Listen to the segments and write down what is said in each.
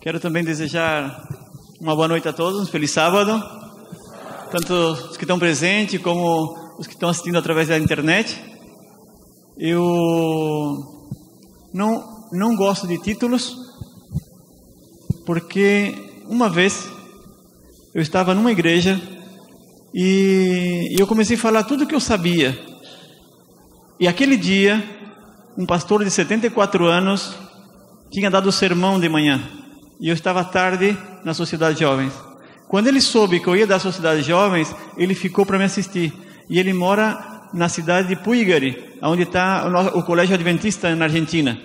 Quero também desejar uma boa noite a todos, um feliz sábado, tanto os que estão presentes como os que estão assistindo através da internet. Eu não, não gosto de títulos, porque uma vez eu estava numa igreja e eu comecei a falar tudo o que eu sabia. E aquele dia, um pastor de 74 anos tinha dado o sermão de manhã e eu estava tarde na Sociedade de Jovens. Quando ele soube que eu ia da Sociedade de Jovens, ele ficou para me assistir. E ele mora na cidade de Puigari, onde está o Colégio Adventista na Argentina.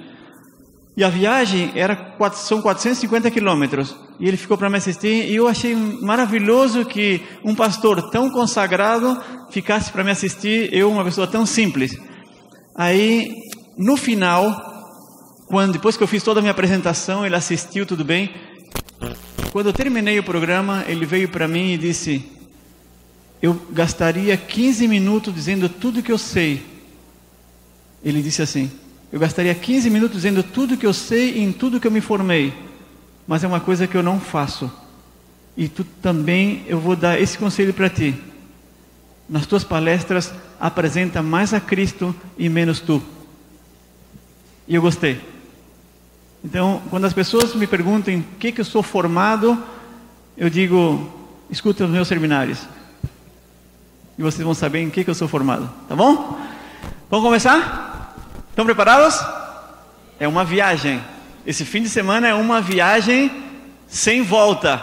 E a viagem era são 450 quilômetros. E ele ficou para me assistir. E eu achei maravilhoso que um pastor tão consagrado ficasse para me assistir. Eu, uma pessoa tão simples. Aí, no final, quando depois que eu fiz toda a minha apresentação, ele assistiu tudo bem. Quando eu terminei o programa, ele veio para mim e disse: Eu gastaria 15 minutos dizendo tudo que eu sei. Ele disse assim: Eu gastaria 15 minutos dizendo tudo que eu sei e em tudo que eu me formei. Mas é uma coisa que eu não faço. E tu também, eu vou dar esse conselho para ti. Nas tuas palestras, apresenta mais a Cristo e menos tu. E eu gostei. Então, quando as pessoas me perguntam em que, que eu sou formado, eu digo, escuta os meus seminários. E vocês vão saber em que, que eu sou formado. Tá bom? Vamos começar? Estão preparados? É uma viagem. Esse fim de semana é uma viagem sem volta.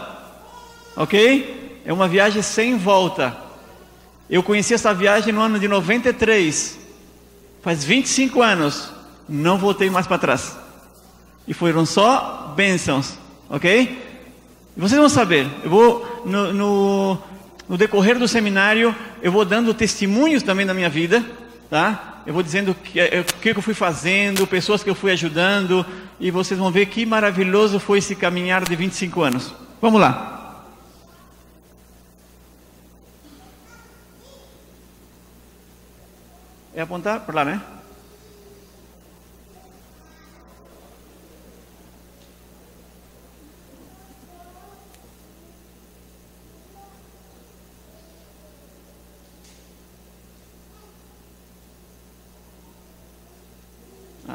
Ok? É uma viagem sem volta. Eu conheci essa viagem no ano de 93. Faz 25 anos. Não voltei mais para trás. E foram só bênçãos, ok? E vocês vão saber, eu vou, no, no, no decorrer do seminário, eu vou dando testemunhos também da minha vida, tá? Eu vou dizendo o que, é, que eu fui fazendo, pessoas que eu fui ajudando, e vocês vão ver que maravilhoso foi esse caminhar de 25 anos. Vamos lá. É apontar para lá, né?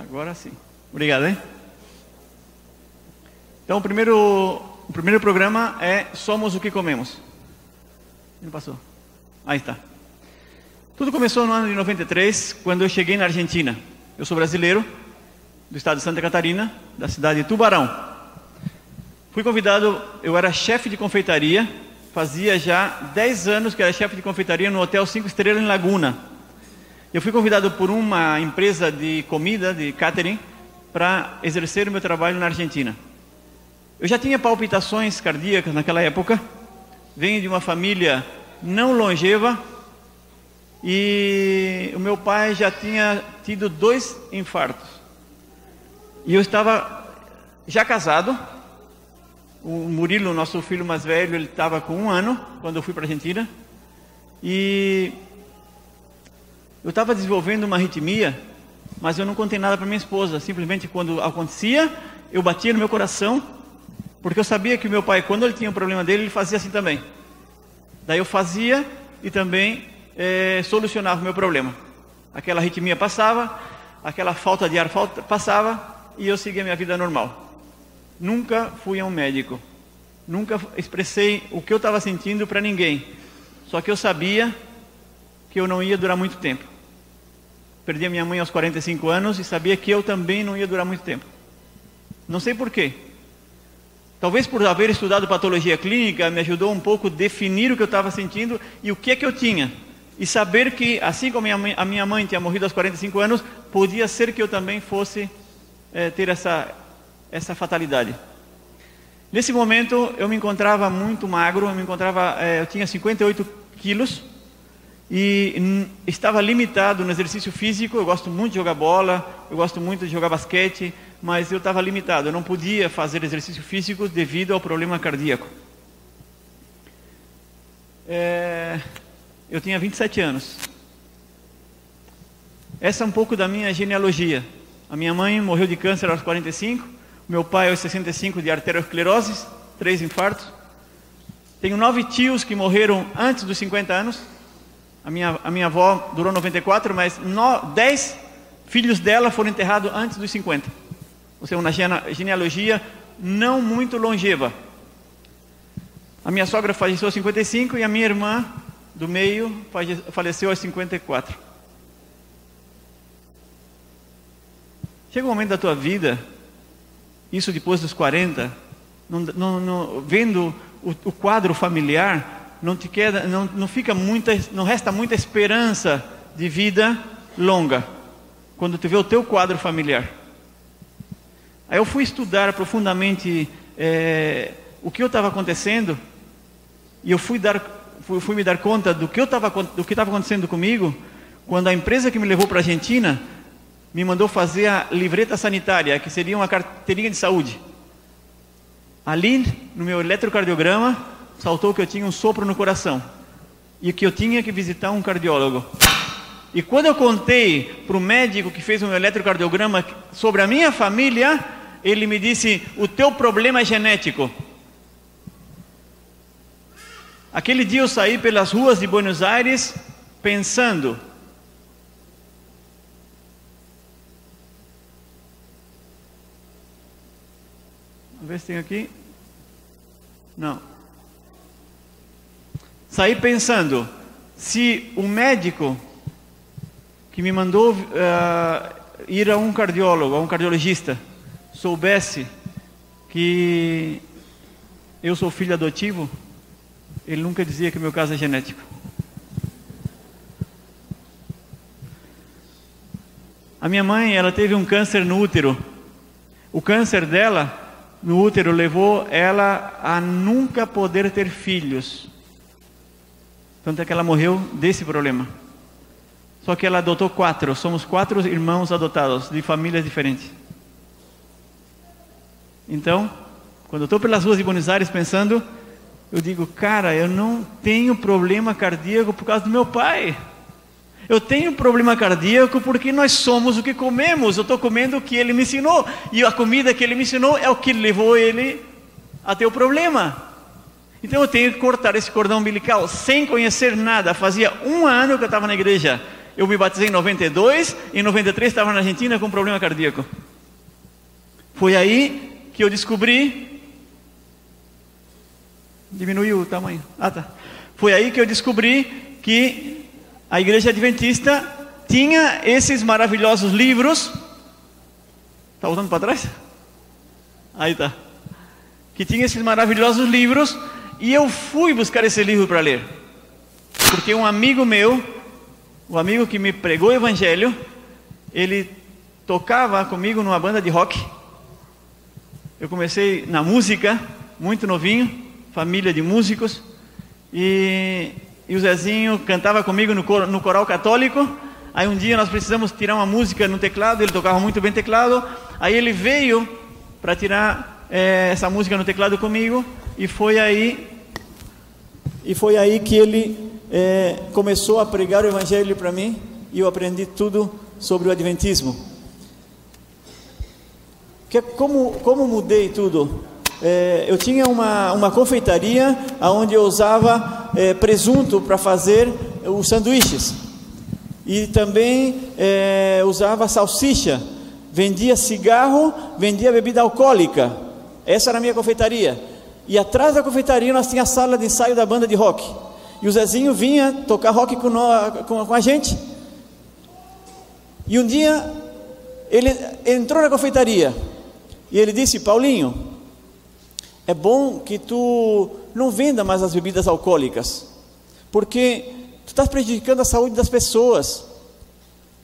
Agora sim. Obrigado, hein? Então, o primeiro, o primeiro programa é Somos o que Comemos. Não passou? Aí está. Tudo começou no ano de 93, quando eu cheguei na Argentina. Eu sou brasileiro, do estado de Santa Catarina, da cidade de Tubarão. Fui convidado, eu era chefe de confeitaria, fazia já 10 anos que era chefe de confeitaria no Hotel 5 Estrelas em Laguna, eu fui convidado por uma empresa de comida, de catering, para exercer o meu trabalho na Argentina. Eu já tinha palpitações cardíacas naquela época, venho de uma família não longeva e o meu pai já tinha tido dois infartos. E eu estava já casado. O Murilo, nosso filho mais velho, ele estava com um ano quando eu fui para a Argentina. E eu estava desenvolvendo uma arritmia, mas eu não contei nada para minha esposa. Simplesmente quando acontecia, eu batia no meu coração, porque eu sabia que o meu pai, quando ele tinha um problema dele, ele fazia assim também. Daí eu fazia e também é, solucionava o meu problema. Aquela arritmia passava, aquela falta de ar falta, passava e eu seguia minha vida normal. Nunca fui a um médico. Nunca expressei o que eu estava sentindo para ninguém. Só que eu sabia que eu não ia durar muito tempo. Perdi a minha mãe aos 45 anos e sabia que eu também não ia durar muito tempo. Não sei porquê. Talvez por haver estudado patologia clínica, me ajudou um pouco a definir o que eu estava sentindo e o que é que eu tinha. E saber que, assim como a minha mãe, tinha morrido aos 45 anos, podia ser que eu também fosse é, ter essa, essa fatalidade. Nesse momento, eu me encontrava muito magro, eu me encontrava, é, eu tinha 58 quilos, e estava limitado no exercício físico. Eu gosto muito de jogar bola, eu gosto muito de jogar basquete, mas eu estava limitado. Eu não podia fazer exercício físico devido ao problema cardíaco. É, eu tinha 27 anos. Essa é um pouco da minha genealogia. A minha mãe morreu de câncer aos 45, Meu pai aos 65 de arteriosclerose, três infartos. Tenho nove tios que morreram antes dos 50 anos. A minha, a minha avó durou 94, mas no, dez filhos dela foram enterrados antes dos 50. Ou seja, uma genealogia não muito longeva. A minha sogra faleceu aos 55 e a minha irmã do meio faleceu aos 54. Chega um momento da tua vida, isso depois dos 40, não, não, não, vendo o, o, quadro familiar, não te queda, não, não fica muita, não resta muita esperança de vida longa quando tu vê o teu quadro familiar. Aí eu fui estudar profundamente é, o que estava acontecendo e eu fui, dar, fui, fui me dar conta do que estava acontecendo comigo quando a empresa que me levou para a Argentina me mandou fazer a livreta sanitária, que seria uma carteirinha de saúde. Ali, no meu eletrocardiograma, saltou que eu tinha um sopro no coração e que eu tinha que visitar um cardiólogo. E quando eu contei para o médico que fez um eletrocardiograma sobre a minha família, ele me disse: O teu problema é genético. Aquele dia eu saí pelas ruas de Buenos Aires pensando: Vamos ver se tem aqui. Não. Saí pensando: se o médico que me mandou uh, ir a um cardiólogo, a um cardiologista, soubesse que eu sou filho adotivo, ele nunca dizia que meu caso é genético. A minha mãe, ela teve um câncer no útero. O câncer dela no útero levou ela a nunca poder ter filhos. Tanto é que ela morreu desse problema. Só que ela adotou quatro. Somos quatro irmãos adotados de famílias diferentes. Então, quando eu estou pelas ruas de Buenos Aires pensando, eu digo, cara, eu não tenho problema cardíaco por causa do meu pai. Eu tenho problema cardíaco porque nós somos o que comemos. Eu estou comendo o que ele me ensinou. E a comida que ele me ensinou é o que levou ele a ter o problema. Então eu tenho que cortar esse cordão umbilical sem conhecer nada. Fazia um ano que eu estava na igreja. Eu me batizei em 92, em 93 estava na Argentina com problema cardíaco. Foi aí que eu descobri. Diminuiu o tamanho. Ah, tá. Foi aí que eu descobri que a igreja adventista tinha esses maravilhosos livros. Está voltando para trás? Aí tá. Que tinha esses maravilhosos livros e eu fui buscar esse livro para ler. Porque um amigo meu, o amigo que me pregou o evangelho, ele tocava comigo numa banda de rock eu comecei na música, muito novinho, família de músicos, e, e o Zezinho cantava comigo no, cor, no coral católico. Aí um dia nós precisamos tirar uma música no teclado, ele tocava muito bem teclado. Aí ele veio para tirar é, essa música no teclado comigo, e foi aí, e foi aí que ele é, começou a pregar o evangelho para mim, e eu aprendi tudo sobre o adventismo. Que, como, como mudei tudo? É, eu tinha uma, uma confeitaria onde eu usava é, presunto para fazer os sanduíches. E também é, usava salsicha. Vendia cigarro, vendia bebida alcoólica. Essa era a minha confeitaria. E atrás da confeitaria nós tínhamos a sala de ensaio da banda de rock. E o Zezinho vinha tocar rock com, nós, com a gente. E um dia ele entrou na confeitaria e ele disse: Paulinho, é bom que tu não venda mais as bebidas alcoólicas, porque tu estás prejudicando a saúde das pessoas.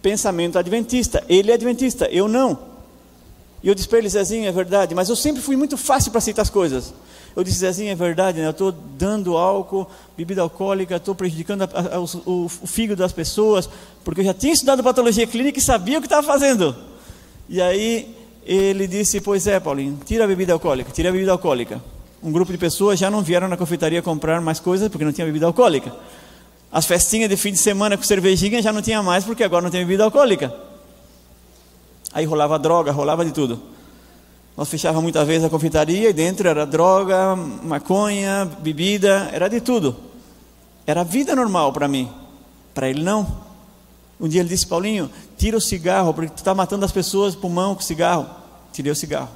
Pensamento adventista. Ele é adventista, eu não. E eu disse para ele, Zezinho, é verdade, mas eu sempre fui muito fácil para aceitar as coisas. Eu disse, Zezinho, é verdade, né? eu estou dando álcool, bebida alcoólica, estou prejudicando a, a, o, o, fígado das pessoas, porque eu já tinha estudado patologia clínica e sabia o que estava fazendo. E aí ele disse: Pois é, Paulinho, tira a bebida alcoólica, tira a bebida alcoólica. Um grupo de pessoas já não vieram na confeitaria comprar mais coisas porque não tinha bebida alcoólica. As festinhas de fim de semana com cervejinha já não tinha mais porque agora não tem bebida alcoólica. Aí rolava droga, rolava de tudo. Nós fechávamos muitas vezes a confeitaria e dentro era droga, maconha, bebida, era de tudo. Era vida normal para mim. Para ele não. Um dia ele disse, Paulinho, tira o cigarro, porque tu está matando as pessoas pulmão com cigarro. Tirei o cigarro.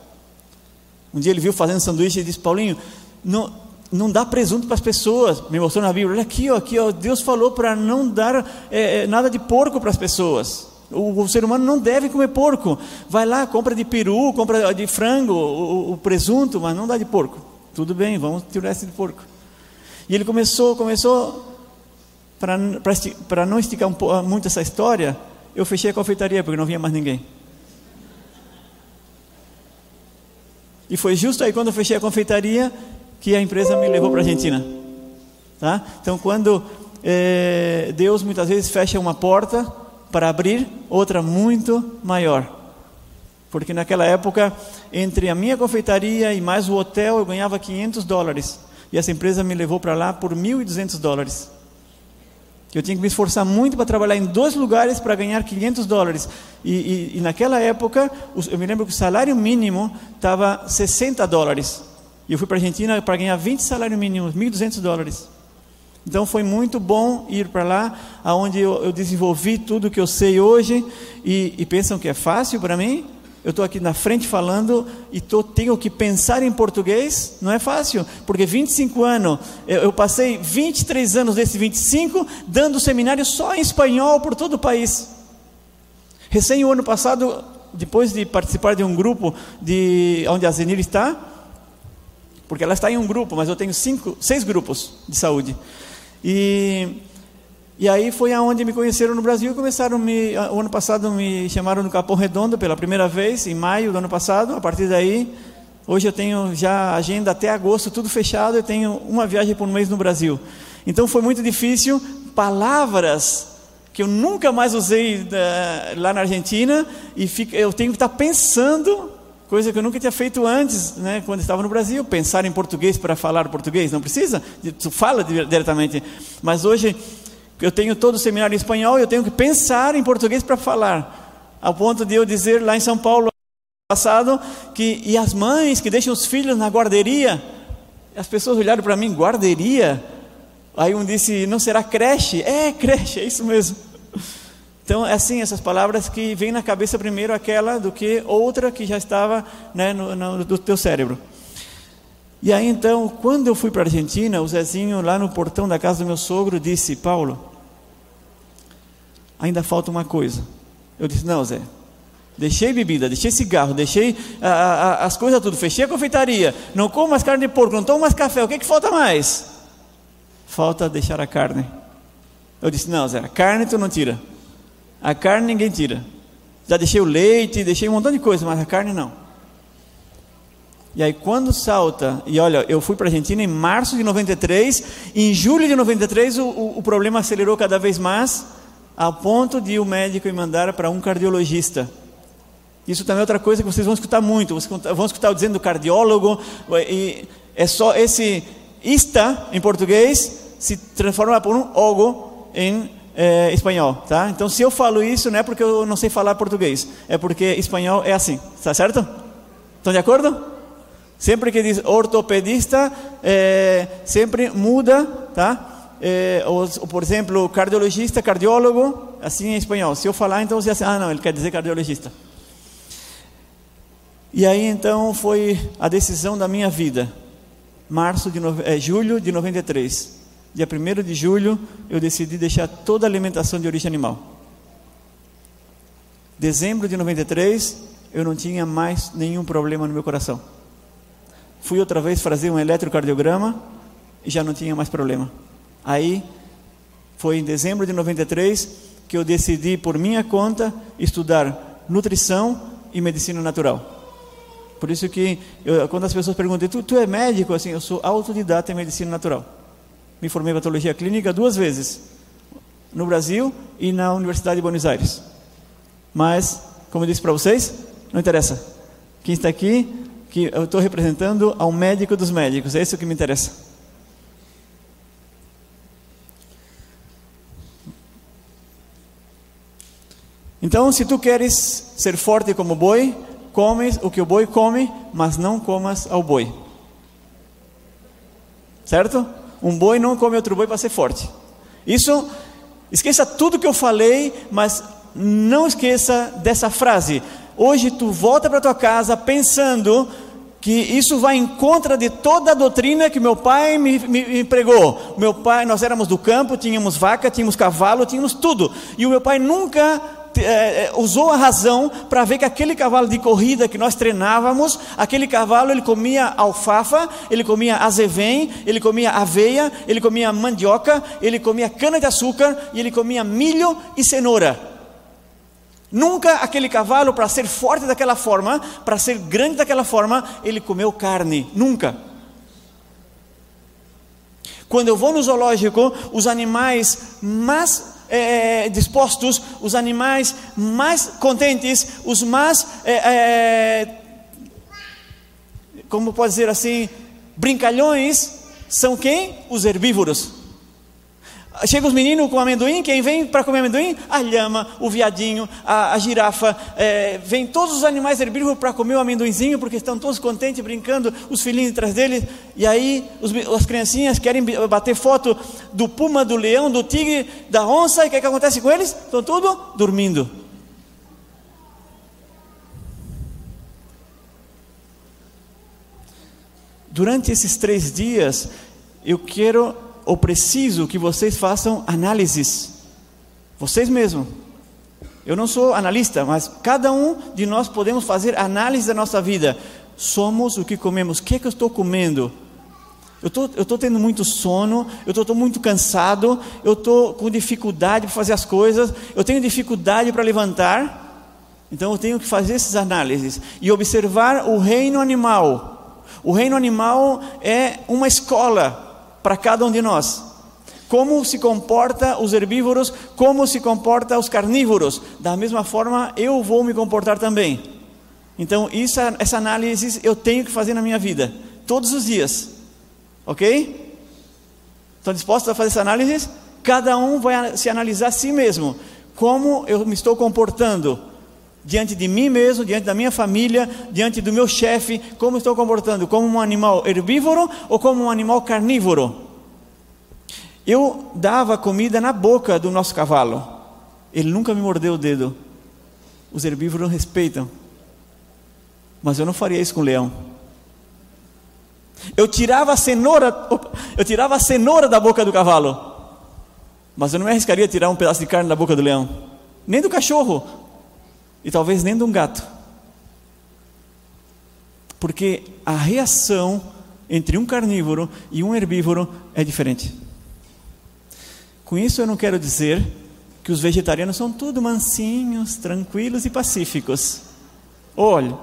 Um dia ele viu fazendo sanduíche e disse, Paulinho, não, não dá presunto para as pessoas. Me mostrou na Bíblia, olha aqui, ó, aqui ó, Deus falou para não dar é, nada de porco para as pessoas. O, o, ser humano não deve comer porco. Vai lá, compra de peru, compra de frango, o, o presunto, mas não dá de porco. Tudo bem, vamos tirar esse de porco. E ele começou, começou, para não esticar um, muito essa história, eu fechei a confeitaria porque não vinha mais ninguém. E foi justo aí quando eu fechei a confeitaria que a empresa me levou para a Argentina. Tá? Então, quando é, Deus muitas vezes fecha uma porta, para abrir outra muito maior. Porque naquela época, entre a minha confeitaria e mais o hotel, eu ganhava 500 dólares. E essa empresa me levou para lá por 1.200 dólares. Eu tinha que me esforçar muito para trabalhar em dois lugares para ganhar 500 dólares. E, e, e naquela época, eu me lembro que o salário mínimo estava 60 dólares. E eu fui para a Argentina para ganhar 20 salários mínimos, 1.200 dólares. Então foi muito bom ir para lá, aonde eu, eu, desenvolvi tudo que eu sei hoje. E, e pensam que é fácil para mim? Eu estou aqui na frente falando e tô, tenho que pensar em português. Não é fácil, porque 25 anos, eu, eu passei 23 anos desses 25 dando seminário só em espanhol por todo o país. Recém o ano passado, depois de participar de um grupo de onde a Zenir está, porque ela está em um grupo, mas eu tenho cinco, seis grupos de saúde. E, e aí foi aonde me conheceram no Brasil começaram me, o ano passado me chamaram no Capão Redondo pela primeira vez, em maio do ano passado. A partir daí, hoje eu tenho já agenda até agosto, tudo fechado, eu tenho uma viagem por mês no Brasil. Então foi muito difícil, palavras que eu nunca mais usei uh, lá na Argentina, e fico, eu tenho que estar pensando coisa que eu nunca tinha feito antes, né, quando estava no Brasil, pensar em português para falar português, não precisa, tu fala diretamente, mas hoje eu tenho todo o seminário em espanhol, eu tenho que pensar em português para falar, ao ponto de eu dizer lá em São Paulo passado que e as mães que deixam os filhos na guarderia, as pessoas olharam para mim, guarderia, aí um disse, não será creche? É creche, é isso mesmo. Então, é assim, essas palavras que vêm na cabeça primeiro aquela do que outra que já estava né, no, no, teu cérebro. E aí então, quando eu fui para a Argentina, o Zezinho lá no portão da casa do meu sogro disse: Paulo, ainda falta uma coisa. Eu disse: Não, Zé, deixei bebida, deixei cigarro, deixei a, a, as coisas tudo, fechei a confeitaria, não como mais carne de porco, não tomo mais café, o que, que falta mais? Falta deixar a carne. Eu disse: Não, Zé, a carne tu não tira. A carne ninguém tira. Já deixei o leite, deixei um montão de coisa, mas a carne não. E aí quando salta, e olha, eu fui para a Argentina em março de 93, em julho de 93 o, o, o problema acelerou cada vez mais, ao ponto de o médico me mandar para um cardiologista. Isso também é outra coisa que vocês vão escutar muito, vocês vão escutar dizendo cardiólogo, e é só esse ista em português se transforma por um ogo em é, espanhol, tá? Então, se eu falo isso, não é porque eu não sei falar português, é porque espanhol é assim, tá certo? Estão de acordo? Sempre que diz ortopedista, é, sempre muda, tá? É, ou, por exemplo, cardiologista, cardiólogo, assim em espanhol. Se eu falar, então você assim, ah, não, ele quer dizer cardiologista. E aí então foi a decisão da minha vida, março de é, julho de 93 dia 1 de julho, eu decidi deixar toda a alimentação de origem animal. Dezembro de 93, eu não tinha mais nenhum problema no meu coração. Fui outra vez fazer um eletrocardiograma e já não tinha mais problema. Aí, foi em dezembro de 93 que eu decidi, por minha conta, estudar nutrição e medicina natural. Por isso que, eu, quando as pessoas perguntam, tu, tu é médico? Assim, eu sou autodidata em medicina natural. Me formei em patologia clínica duas vezes, no Brasil e na Universidade de Buenos Aires. Mas, como eu disse para vocês, não interessa. Quem está aqui, que eu estou representando ao médico dos médicos, é isso que me interessa. Então, se tu queres ser forte como boi, comes o que o boi come, mas não comas ao boi. Certo? Um boi não come outro boi para ser forte. Isso, esqueça tudo que eu falei, mas não esqueça dessa frase. Hoje tu volta para tua casa pensando que isso vai em contra de toda a doutrina que meu pai me, me, me, pregou. Meu pai, nós éramos do campo, tínhamos vaca, tínhamos cavalo, tínhamos tudo. E o meu pai nunca é, usou a razão para ver que aquele cavalo de corrida que nós treinávamos, aquele cavalo ele comia alfafa, ele comia azevém, ele comia aveia, ele comia mandioca, ele comia cana de açúcar e ele comia milho e cenoura. Nunca aquele cavalo, para ser forte daquela forma, para ser grande daquela forma, ele comeu carne. Nunca. Quando eu vou no zoológico, os animais mais é, dispostos, os animais mais contentes, os mais, é, como pode dizer assim, brincalhões, são quem? Os herbívoros. Chega os meninos com amendoim, quem vem para comer amendoim? A lhama, o viadinho, a, a girafa, é, vem todos os animais herbívoros para comer o amendoinzinho, porque estão todos contentes, brincando, os filhinhos atrás deles, e aí os, as criancinhas querem bater foto do puma, do leão, do tigre, da onça, e o que, é que acontece com eles? Estão tudo dormindo. Durante esses três dias, eu quero ou preciso que vocês façam análises, vocês mesmos. Eu não sou analista, mas cada um de nós podemos fazer análise da nossa vida. Somos o que comemos. O que, é que eu estou comendo? Eu tô, estou tendo muito sono, eu estou muito cansado, eu estou com dificuldade para fazer as coisas, eu tenho dificuldade para levantar. Então eu tenho que fazer essas análises e observar o reino animal. O reino animal é uma escola para cada um de nós. Como se comporta os herbívoros, como se comporta os carnívoros. Da mesma forma, eu vou me comportar também. Então, isso, essa análise eu tenho que fazer na minha vida, todos os dias. Ok? Estão dispostos a fazer essa análise? Cada um vai se analisar a si mesmo. Como eu me estou comportando diante de mim mesmo, diante da minha família, diante do meu chefe, como estou comportando? Como um animal herbívoro ou como um animal carnívoro? Eu dava comida na boca do nosso cavalo. Ele nunca me mordeu o dedo. Os herbívoros respeitam. Mas eu não faria isso com o leão. Eu tirava a cenoura, eu tirava a cenoura da boca do cavalo. Mas eu não me arriscaria a tirar um pedaço de carne da boca do leão, nem do cachorro e talvez nem de um gato. Porque a reação entre um carnívoro e um herbívoro é diferente. Com isso eu não quero dizer que os vegetarianos são tudo mansinhos, tranquilos e pacíficos. Olha,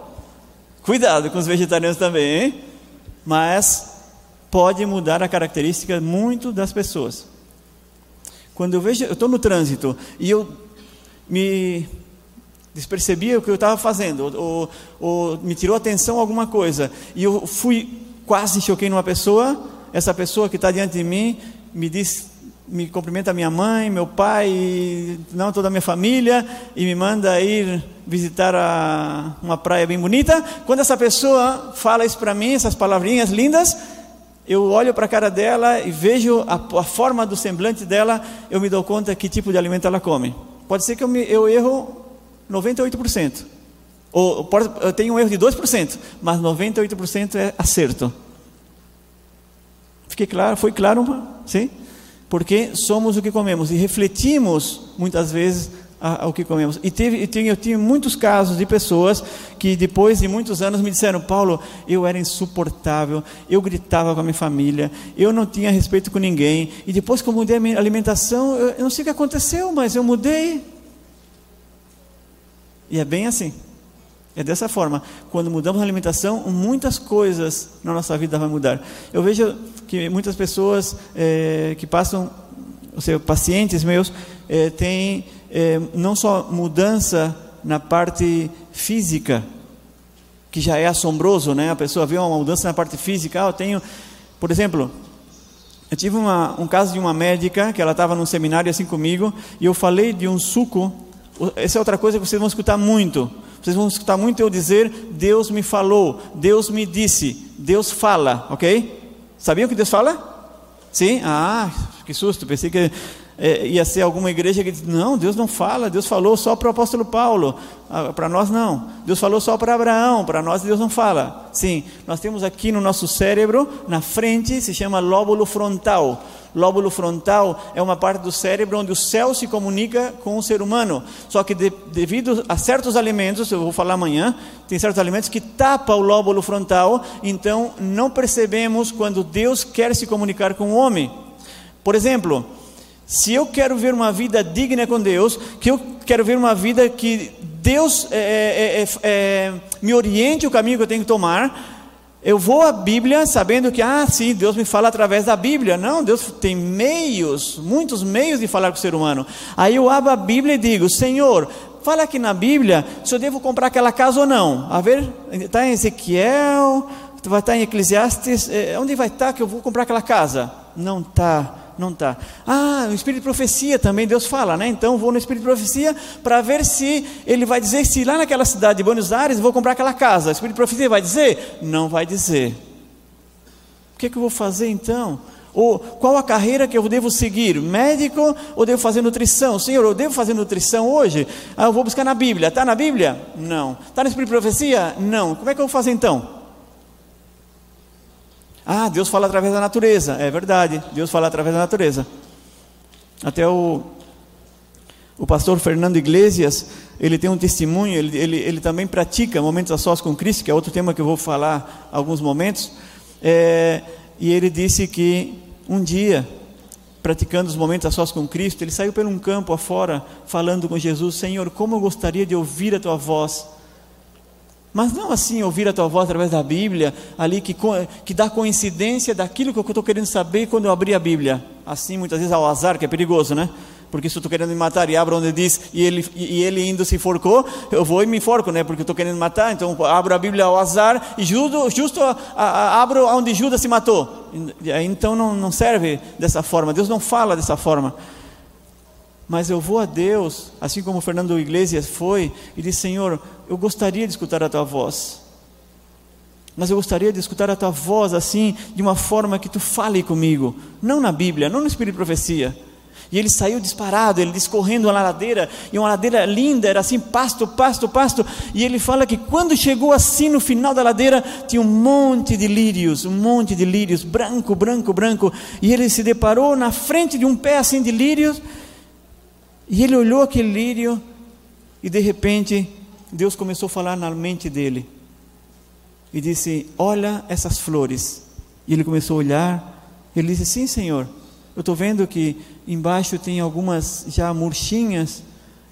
cuidado com os vegetarianos também, hein? mas pode mudar a característica muito das pessoas. Quando eu vejo, eu estou no trânsito e eu me despercebia o que eu estava fazendo, ou, ou, me tirou atenção alguma coisa, e eu fui, quase choquei numa pessoa, essa pessoa que está diante de mim me diz, me cumprimenta minha mãe, meu pai, não toda a minha família, e me manda ir visitar a, uma praia bem bonita. Quando essa pessoa fala isso para mim, essas palavrinhas lindas, eu olho para a cara dela e vejo a, a, forma do semblante dela, eu me dou conta que tipo de alimento ela come. Pode ser que eu, me, eu erro 98%. Ou tenho um erro de 2%, mas 98% é acerto. Fiquei claro? Foi claro? Sim? Porque somos o que comemos e refletimos muitas vezes ao que comemos. E teve, eu tive muitos casos de pessoas que depois de muitos anos me disseram: Paulo, eu era insuportável, eu gritava com a minha família, eu não tinha respeito com ninguém. E depois que eu mudei a minha alimentação, eu, eu não sei o que aconteceu, mas eu mudei. E é bem assim. É dessa forma. Quando mudamos a alimentação, muitas coisas na nossa vida vão mudar. Eu vejo que muitas pessoas é, que passam, ou seja, pacientes meus, é, têm é, não só mudança na parte física, que já é assombroso, né? A pessoa vê uma mudança na parte física. Ah, eu tenho, por exemplo, eu tive uma, um caso de uma médica que ela estava num seminário assim comigo e eu falei de um suco essa é outra coisa que vocês vão escutar muito. Vocês vão escutar muito eu dizer: Deus me falou, Deus me disse, Deus fala, ok? Sabiam que Deus fala? Sim? Ah, que susto, pensei que é, ia ser alguma igreja que diz: não, Deus não fala, Deus falou só para o apóstolo Paulo, ah, para nós não. Deus falou só para Abraão, para nós Deus não fala. Sim, nós temos aqui no nosso cérebro, na frente, se chama lóbulo frontal. Lóbulo frontal é uma parte do cérebro onde o céu se comunica com o ser humano. Só que de, devido a certos alimentos, eu vou falar amanhã, tem certos alimentos que tapam o lóbulo frontal, então não percebemos quando Deus quer se comunicar com o homem. Por exemplo, se eu quero ver uma vida digna com Deus, que eu quero ver uma vida que Deus é, é, é, me oriente o caminho que eu tenho que tomar, eu vou à Bíblia sabendo que, ah, sim, Deus me fala através da Bíblia. Não, Deus tem meios, muitos meios de falar com o ser humano. Aí eu abro a Bíblia e digo, Senhor, fala aqui na Bíblia se eu devo comprar aquela casa ou não. A ver, está em Ezequiel, vai estar em Eclesiastes, é, onde vai estar que eu vou comprar aquela casa? Não está não está. Ah, o espírito de profecia também Deus fala, né? Então vou no espírito de profecia para ver se ele vai dizer se lá naquela cidade de Buenos Aires vou comprar aquela casa. O espírito de profecia vai dizer? Não vai dizer. O que, é que eu vou fazer então? Ou qual a carreira que eu devo seguir? Médico ou devo fazer nutrição? Senhor, eu devo fazer nutrição hoje? Ah, eu vou buscar na Bíblia. Está na Bíblia? Não. Está no Espírito de Profecia? Não. Como é que eu vou fazer então? Ah, Deus fala através da natureza. É verdade, Deus fala através da natureza. Até o, o pastor Fernando Iglesias, ele tem um testemunho, ele, ele, ele também pratica momentos a sós com Cristo, que é outro tema que eu vou falar alguns momentos. É, e ele disse que um dia, praticando os momentos a sós com Cristo, ele saiu por um campo afora, falando com Jesus: Senhor, como eu gostaria de ouvir a tua voz mas não assim ouvir a tua voz através da Bíblia, ali que, que dá coincidência daquilo que eu estou querendo saber quando eu abrir a Bíblia. Assim, muitas vezes ao azar, que é perigoso, né? Porque se eu estou querendo me matar e abro onde diz e ele, e ele indo se enforcou, eu vou e me enforco, né? Porque eu estou querendo matar, então abro a Bíblia ao azar e justo, justo a, a, abro onde Judas se matou. Então não, não serve dessa forma, Deus não fala dessa forma. Mas eu vou a Deus, assim como Fernando Iglesias foi, e disse: Senhor, eu gostaria de escutar a tua voz. Mas eu gostaria de escutar a tua voz assim, de uma forma que tu fale comigo, não na Bíblia, não no Espírito de Profecia. E ele saiu disparado, ele discorrendo uma ladeira, e uma ladeira linda, era assim, pasto, pasto, pasto. E ele fala que quando chegou assim no final da ladeira, tinha um monte de lírios, um monte de lírios, branco, branco, branco. E ele se deparou na frente de um pé assim de lírios, e ele olhou aquele lírio, e de repente Deus começou a falar na mente dele. E disse: Olha essas flores. E ele começou a olhar. Ele disse: Sim, Senhor. Eu estou vendo que embaixo tem algumas já murchinhas.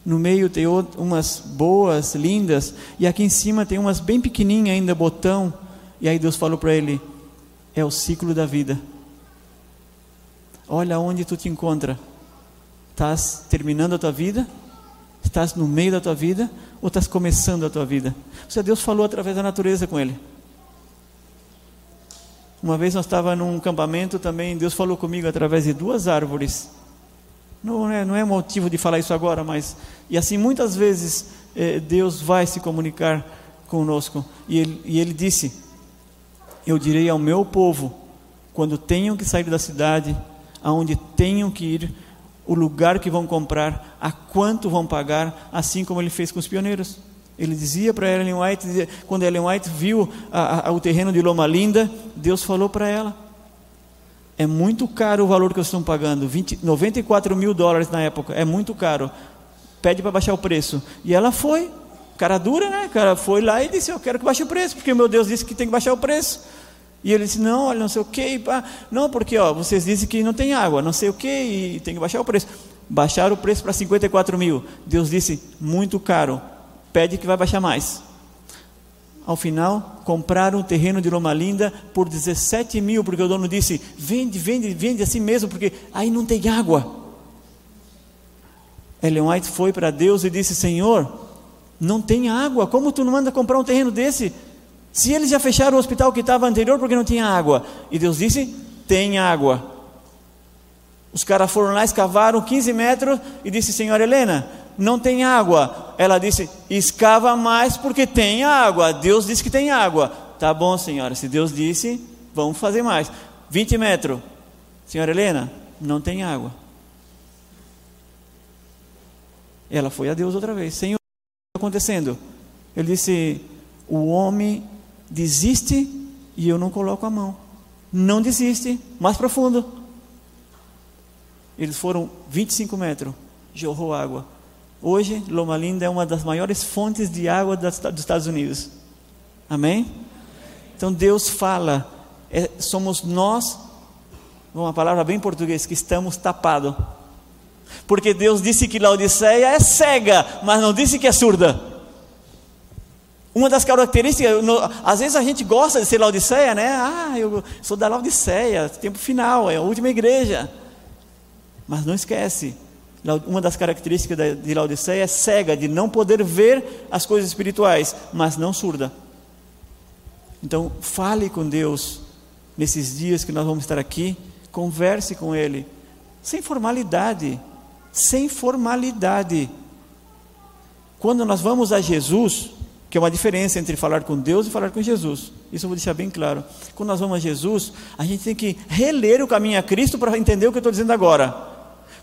No meio tem umas boas, lindas. E aqui em cima tem umas bem pequenininhas ainda, botão. E aí Deus falou para ele: É o ciclo da vida. Olha onde tu te encontra. Estás terminando a tua vida? Estás no meio da tua vida ou estás começando a tua vida? Ou seja, Deus falou através da natureza com ele. Uma vez nós estávamos num acampamento também, Deus falou comigo através de duas árvores. Não é, não é motivo de falar isso agora, mas. E assim, muitas vezes, eh, Deus vai se comunicar conosco. E ele, e ele disse: Eu direi ao meu povo, quando tenham que sair da cidade, aonde tenham que ir, o lugar que vão comprar, a quanto vão pagar, assim como ele fez com os pioneiros. Ele dizia para Ellen White, quando Ellen White viu a, a, o terreno de Loma Linda, Deus falou para ela: é muito caro o valor que vocês estão pagando, 20, 94 mil dólares na época, é muito caro. Pede para baixar o preço. E ela foi, cara dura, né? Cara foi lá e disse: Eu quero que baixe o preço, porque meu Deus disse que tem que baixar o preço. E ele disse: Não, olha, não sei o que. Não, porque ó, vocês dizem que não tem água, não sei o que, e tem que baixar o preço. Baixaram o preço para 54 mil. Deus disse: Muito caro. Pede que vai baixar mais. Ao final, compraram um terreno de Loma Linda por 17 mil, porque o dono disse: Vende, vende, vende assim mesmo, porque aí não tem água. Ellen White foi para Deus e disse: Senhor, não tem água, como tu não manda comprar um terreno desse? Se eles já fecharam o hospital que estava anterior porque não tinha água, e Deus disse: tem água. Os caras foram lá, escavaram 15 metros e disse: Senhora Helena, não tem água. Ela disse: escava mais porque tem água. Deus disse que tem água. Tá bom, senhora, se Deus disse, vamos fazer mais. 20 metros. Senhora Helena, não tem água. Ela foi a Deus outra vez. Senhor, o que está acontecendo? Ele disse: o homem desiste e eu não coloco a mão. Não desiste, mais profundo. Eles foram 25 metros, jorrou água. Hoje, Loma Linda é uma das maiores fontes de água dos Estados Unidos. Amém? Então Deus fala, é, somos nós, uma palavra bem português, que estamos tapados. Porque Deus disse que Laodiceia é cega, mas não disse que é surda. Uma das características, no, às vezes a gente gosta de ser Laodiceia, né? Ah, eu sou da Laodiceia, tempo final, é a última igreja. Mas não esquece, uma das características de Laodiceia é cega, de não poder ver as coisas espirituais, mas não surda. Então, fale com Deus nesses dias que nós vamos estar aqui, converse com Ele, sem formalidade, sem formalidade. Quando nós vamos a Jesus, que é uma diferença entre falar com Deus e falar com Jesus. Isso eu vou deixar bem claro. Quando nós vamos a Jesus, a gente tem que reler o caminho a Cristo para entender o que eu estou dizendo agora.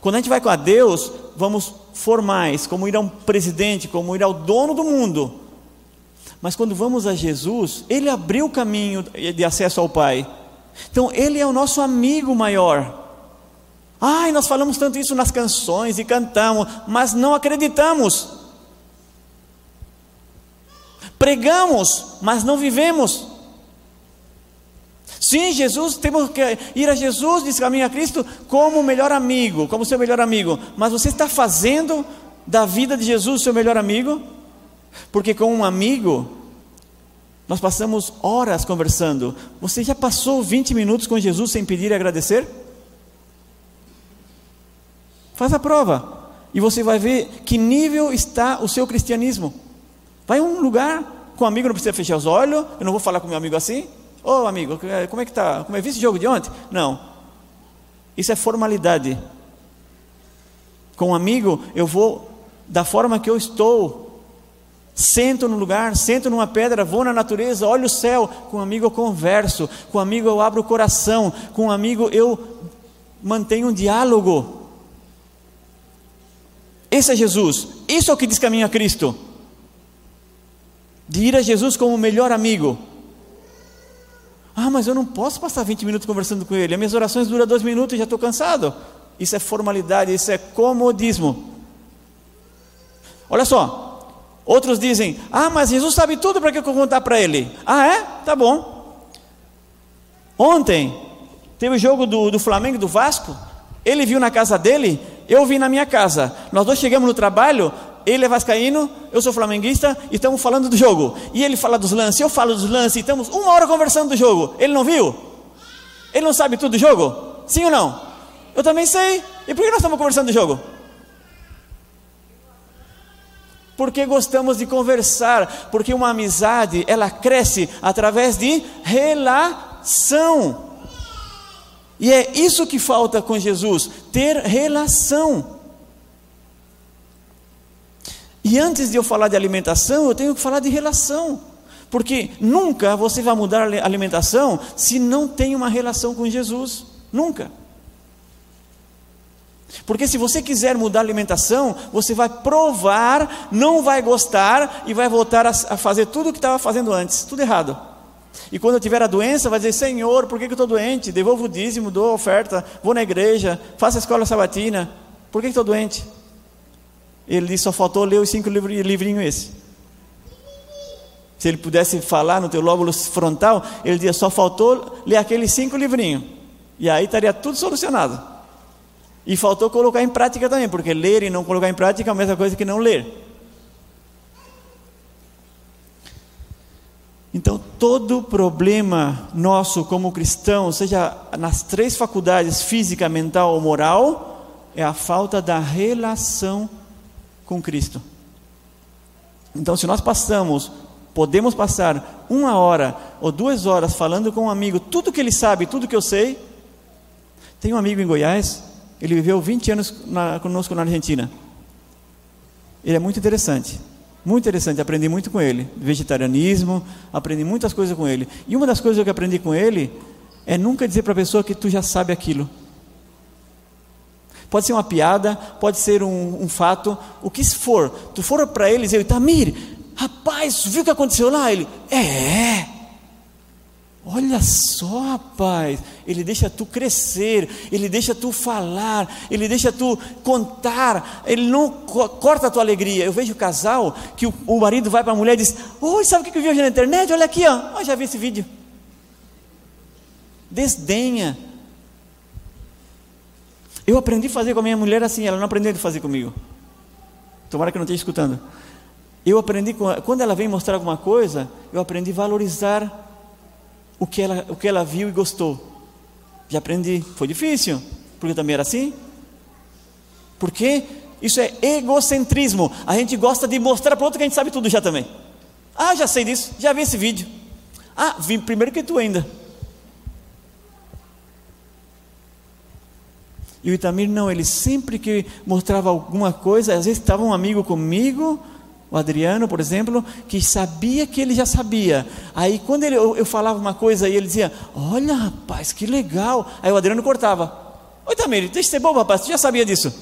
Quando a gente vai com a Deus, vamos formais, como ir a um presidente, como ir ao dono do mundo. Mas quando vamos a Jesus, Ele abriu o caminho de acesso ao Pai. Então, Ele é o nosso amigo maior. Ai, nós falamos tanto isso nas canções e cantamos, mas não acreditamos. Pregamos, mas não vivemos. Sim, Jesus, temos que ir a Jesus, diz caminho a Cristo, como melhor amigo, como seu melhor amigo. Mas você está fazendo da vida de Jesus seu melhor amigo? Porque com um amigo, nós passamos horas conversando. Você já passou 20 minutos com Jesus sem pedir e agradecer? Faz a prova. E você vai ver que nível está o seu cristianismo. Vai a um lugar com um amigo, não precisa fechar os olhos. Eu não vou falar com meu amigo assim. Ô oh, amigo, como é que tá? Como é visto o jogo de ontem? Não. Isso é formalidade. Com um amigo, eu vou da forma que eu estou. Sento no lugar, sento numa pedra, vou na natureza, olho o céu. Com um amigo eu converso, com um amigo eu abro o coração, com um amigo eu mantenho um diálogo. Esse é Jesus. Isso é o que diz caminho a Cristo. De ir a Jesus como o melhor amigo. Ah, mas eu não posso passar 20 minutos conversando com ele. As minhas orações duram dois minutos e já estou cansado. Isso é formalidade, isso é comodismo. Olha só. Outros dizem: Ah, mas Jesus sabe tudo para que eu contar para ele? Ah, é? Tá bom. Ontem teve o jogo do, do Flamengo do Vasco. Ele viu na casa dele, eu vi na minha casa. Nós dois chegamos no trabalho, ele é vascaíno, eu sou flamenguista e estamos falando do jogo. E ele fala dos lances, eu falo dos lances, e estamos uma hora conversando do jogo. Ele não viu? Ele não sabe tudo do jogo? Sim ou não? Eu também sei. E por que nós estamos conversando do jogo? Porque gostamos de conversar, porque uma amizade, ela cresce através de relação. E é isso que falta com Jesus, ter relação. E antes de eu falar de alimentação, eu tenho que falar de relação. Porque nunca você vai mudar a alimentação se não tem uma relação com Jesus. Nunca. Porque se você quiser mudar a alimentação, você vai provar, não vai gostar e vai voltar a, fazer tudo o que estava fazendo antes, tudo errado. E quando eu tiver a doença, vai dizer: Senhor, por que, eu estou doente? Devolvo o dízimo, dou a oferta, vou na igreja, faço a escola sabatina. Por que estou doente? Ele só faltou ler os cinco livrinhos esse. Se ele pudesse falar no teu lóbulo frontal, ele dizia, só faltou ler aqueles cinco livrinhos. E aí estaria tudo solucionado. E faltou colocar em prática também, porque ler e não colocar em prática é a mesma coisa que não ler. Então, todo problema nosso como cristão, seja nas três faculdades, física, mental ou moral, é a falta da relação com Cristo. Então, se nós passamos, podemos passar uma hora ou duas horas falando com um amigo tudo que ele sabe, tudo que eu sei. Tem um amigo em Goiás, ele viveu 20 anos na, conosco na Argentina. Ele é muito interessante. Muito interessante, aprendi muito com ele. Vegetarianismo, aprendi muitas coisas com ele. E uma das coisas que eu aprendi com ele é nunca dizer para a pessoa que tu já sabe aquilo. Pode ser uma piada, pode ser um, um fato, o que for. Tu for para ele e dizer, Tamir, rapaz, viu o que aconteceu lá? Ele, é. Olha só, rapaz, ele deixa tu crescer, ele deixa tu falar, ele deixa tu contar, ele não corta a tua alegria. Eu vejo casal que o, o marido vai para a mulher e diz: Oi, sabe o que eu vi hoje na internet? Olha aqui, ó, oh, já vi esse vídeo. Desdenha. Eu aprendi a fazer com a minha mulher assim, ela não aprendeu a fazer comigo. Tomara que não esteja escutando. Eu aprendi, quando ela vem mostrar alguma coisa, eu aprendi a valorizar o que ela, o que ela viu e gostou. Já aprendi. Foi difícil, porque também era assim. Porque isso é egocentrismo. A gente gosta de mostrar para outro que a gente sabe tudo já também. Ah, já sei disso, já vi esse vídeo. Ah, vi primeiro que tu ainda. E o Itamir não, ele sempre que mostrava alguma coisa, às vezes estava um amigo comigo, o Adriano, por exemplo, que sabia que ele já sabia. Aí quando ele, eu, eu, falava uma coisa e ele dizia: Olha, rapaz, que legal. Aí o Adriano cortava: Oi, Tamir, deixa de ser bobo, rapaz, tu já sabia disso.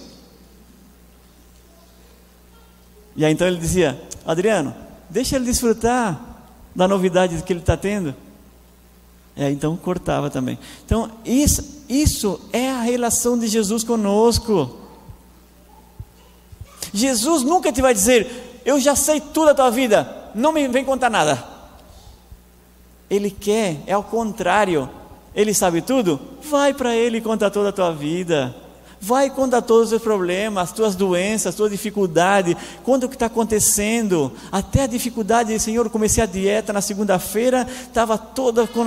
E aí então ele dizia: Adriano, deixa ele desfrutar da novidade que ele está tendo. Aí então cortava também. Então, isso, isso é a relação de Jesus conosco. Jesus nunca te vai dizer, eu já sei tudo da tua vida, não me vem contar nada. Ele quer, é ao contrário. Ele sabe tudo? Vai para ele e conta toda a tua vida. Vai contar todos os problemas, as tuas doenças, as tuas dificuldades, conta o que está acontecendo. Até a dificuldade, Senhor, comecei a dieta na segunda-feira, estava toda com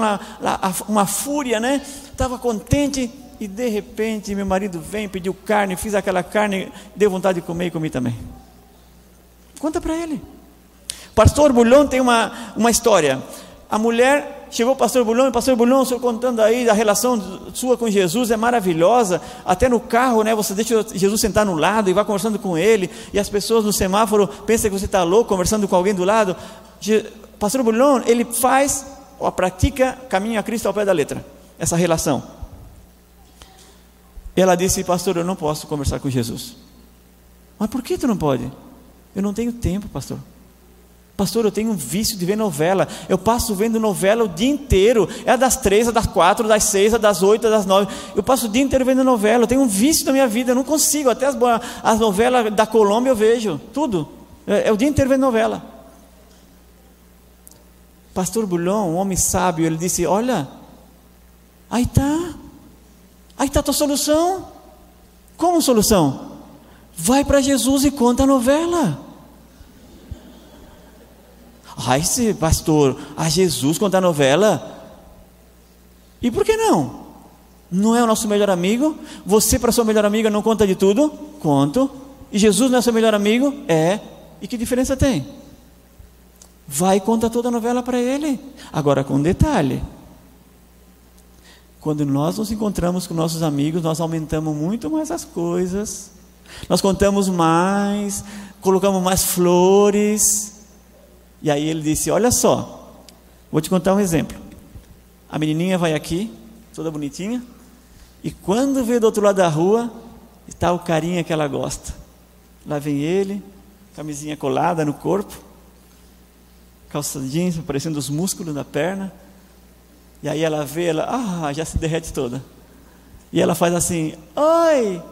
uma fúria, né? Estava contente e de repente meu marido vem, pediu carne, fiz aquela carne, deu vontade de comer e comi também. Conta para ele. Pastor Bulhão tem uma, uma história. A mulher chegou o pastor Bulhão, e pastor Bulhão, o senhor contando aí da relação sua com Jesus é maravilhosa. Até no carro, né? Você deixa Jesus sentar no lado e vai conversando com ele. E as pessoas no semáforo pensam que você está louco conversando com alguém do lado. Pastor Bulhão, ele faz, ou pratica, caminho a Cristo ao pé da letra. Essa relação. Ela disse, pastor, eu não posso conversar com Jesus. Mas por que tu não pode? Eu não tenho tempo, pastor. Pastor, eu tenho um vício de ver novela. Eu passo vendo novela o dia inteiro. É das três, é das quatro, das seis, é das oito, é das nove. Eu passo o dia inteiro vendo novela. Eu tenho um vício na minha vida. Eu não consigo. Até as, as novelas da Colômbia eu vejo. Tudo. É, é o dia inteiro vendo novela. Pastor Bulhão, um homem sábio, ele disse: Olha, aí está. Aí está a tua solução. Como solução? Vai para Jesus e conta a novela. Ai, se pastor, a Jesus conta a novela. E por que não? Não é o nosso melhor amigo? Você para sua melhor amiga não conta de tudo? Conto. E Jesus não é seu melhor amigo? É. E que diferença tem? Vai e conta toda a novela para ele. Agora com um detalhe. Quando nós nos encontramos com nossos amigos, nós aumentamos muito mais as coisas nós contamos mais, colocamos mais flores. E aí ele disse: Olha só, vou te contar um exemplo. A menininha vai aqui, toda bonitinha, e quando vê do outro lado da rua, está o carinha que ela gosta. Lá vem ele, camisinha colada no corpo, calça aparecendo os músculos da perna. E aí ela vê, ela, ah, já se derrete toda. E ela faz assim: Oi!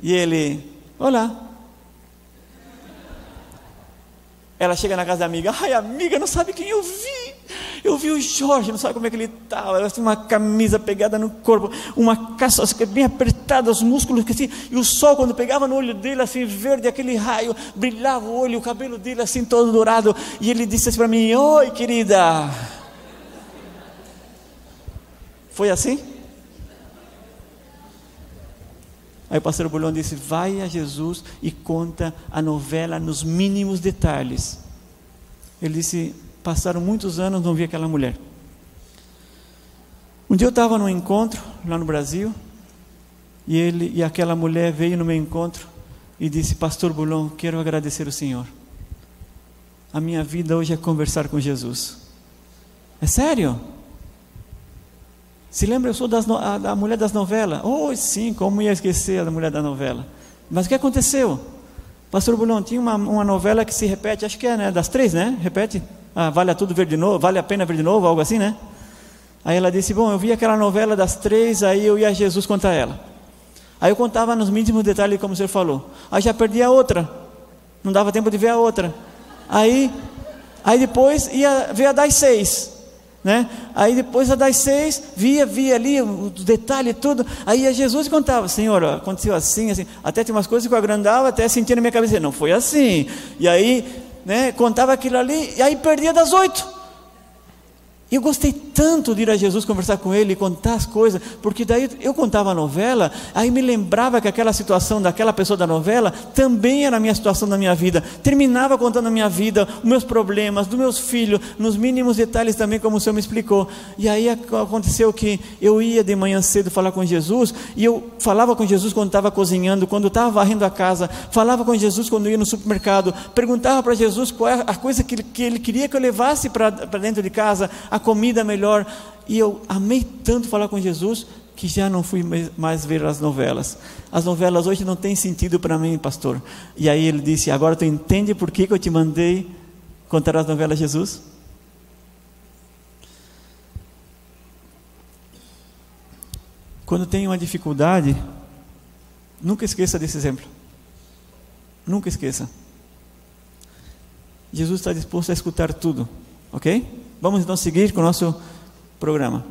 E ele, olá. Ela chega na casa da amiga, ai amiga, não sabe quem eu vi. Eu vi o Jorge, não sabe como é que ele estava. Ela tinha uma camisa pegada no corpo, uma calça bem apertada, os músculos assim, e o sol quando pegava no olho dele assim verde, aquele raio, brilhava o olho, o cabelo dele assim todo dourado, e ele disse assim para mim: "Oi, querida". Foi assim? Aí o pastor Bulhão disse: vai a Jesus e conta a novela nos mínimos detalhes. Ele disse: passaram muitos anos, não vi aquela mulher. Um dia eu estava num encontro lá no Brasil, e ele e aquela mulher veio no meu encontro e disse: Pastor Bulon, quero agradecer o Senhor. A minha vida hoje é conversar com Jesus. É sério? Se lembra, eu sou das, a, da mulher das novelas. Oh, sim, como ia esquecer a mulher da novela? Mas o que aconteceu? Pastor Bulon, tinha uma, uma novela que se repete, acho que é né, das três, né? Repete? Ah, vale a tudo ver de novo, vale a pena ver de novo, algo assim, né? Aí ela disse: Bom, eu vi aquela novela das três, aí eu ia Jesus contar ela. Aí eu contava nos mínimos detalhes, como o senhor falou. Aí já perdi a outra, não dava tempo de ver a outra. Aí, aí depois ia ver a das seis. Né? Aí depois das seis, via, via ali os detalhes tudo. Aí a Jesus contava, Senhor, aconteceu assim, assim. Até tinha umas coisas que eu agrandava, até sentia na minha cabeça, não foi assim. E aí, né, contava aquilo ali, e aí perdia das oito. E eu gostei tanto de ir a Jesus conversar com ele e contar as coisas, porque daí eu contava a novela, aí me lembrava que aquela situação daquela pessoa da novela também era a minha situação da minha vida. Terminava contando a minha vida, os meus problemas, dos meus filhos, nos mínimos detalhes também, como o Senhor me explicou. E aí aconteceu que eu ia de manhã cedo falar com Jesus, e eu falava com Jesus quando estava cozinhando, quando estava varrendo a casa, falava com Jesus quando ia no supermercado, perguntava para Jesus qual é a coisa que que ele queria que eu levasse para dentro de casa, a a comida melhor. E eu amei tanto falar com Jesus que já não fui mais ver as novelas. As novelas hoje não têm sentido para mim, pastor. E aí ele disse: Agora tu entende por que, que eu te mandei contar as novelas, Jesus? Quando tem uma dificuldade, nunca esqueça desse exemplo. Nunca esqueça. Jesus está disposto a escutar tudo, ok? Vamos então seguir com o nosso programa.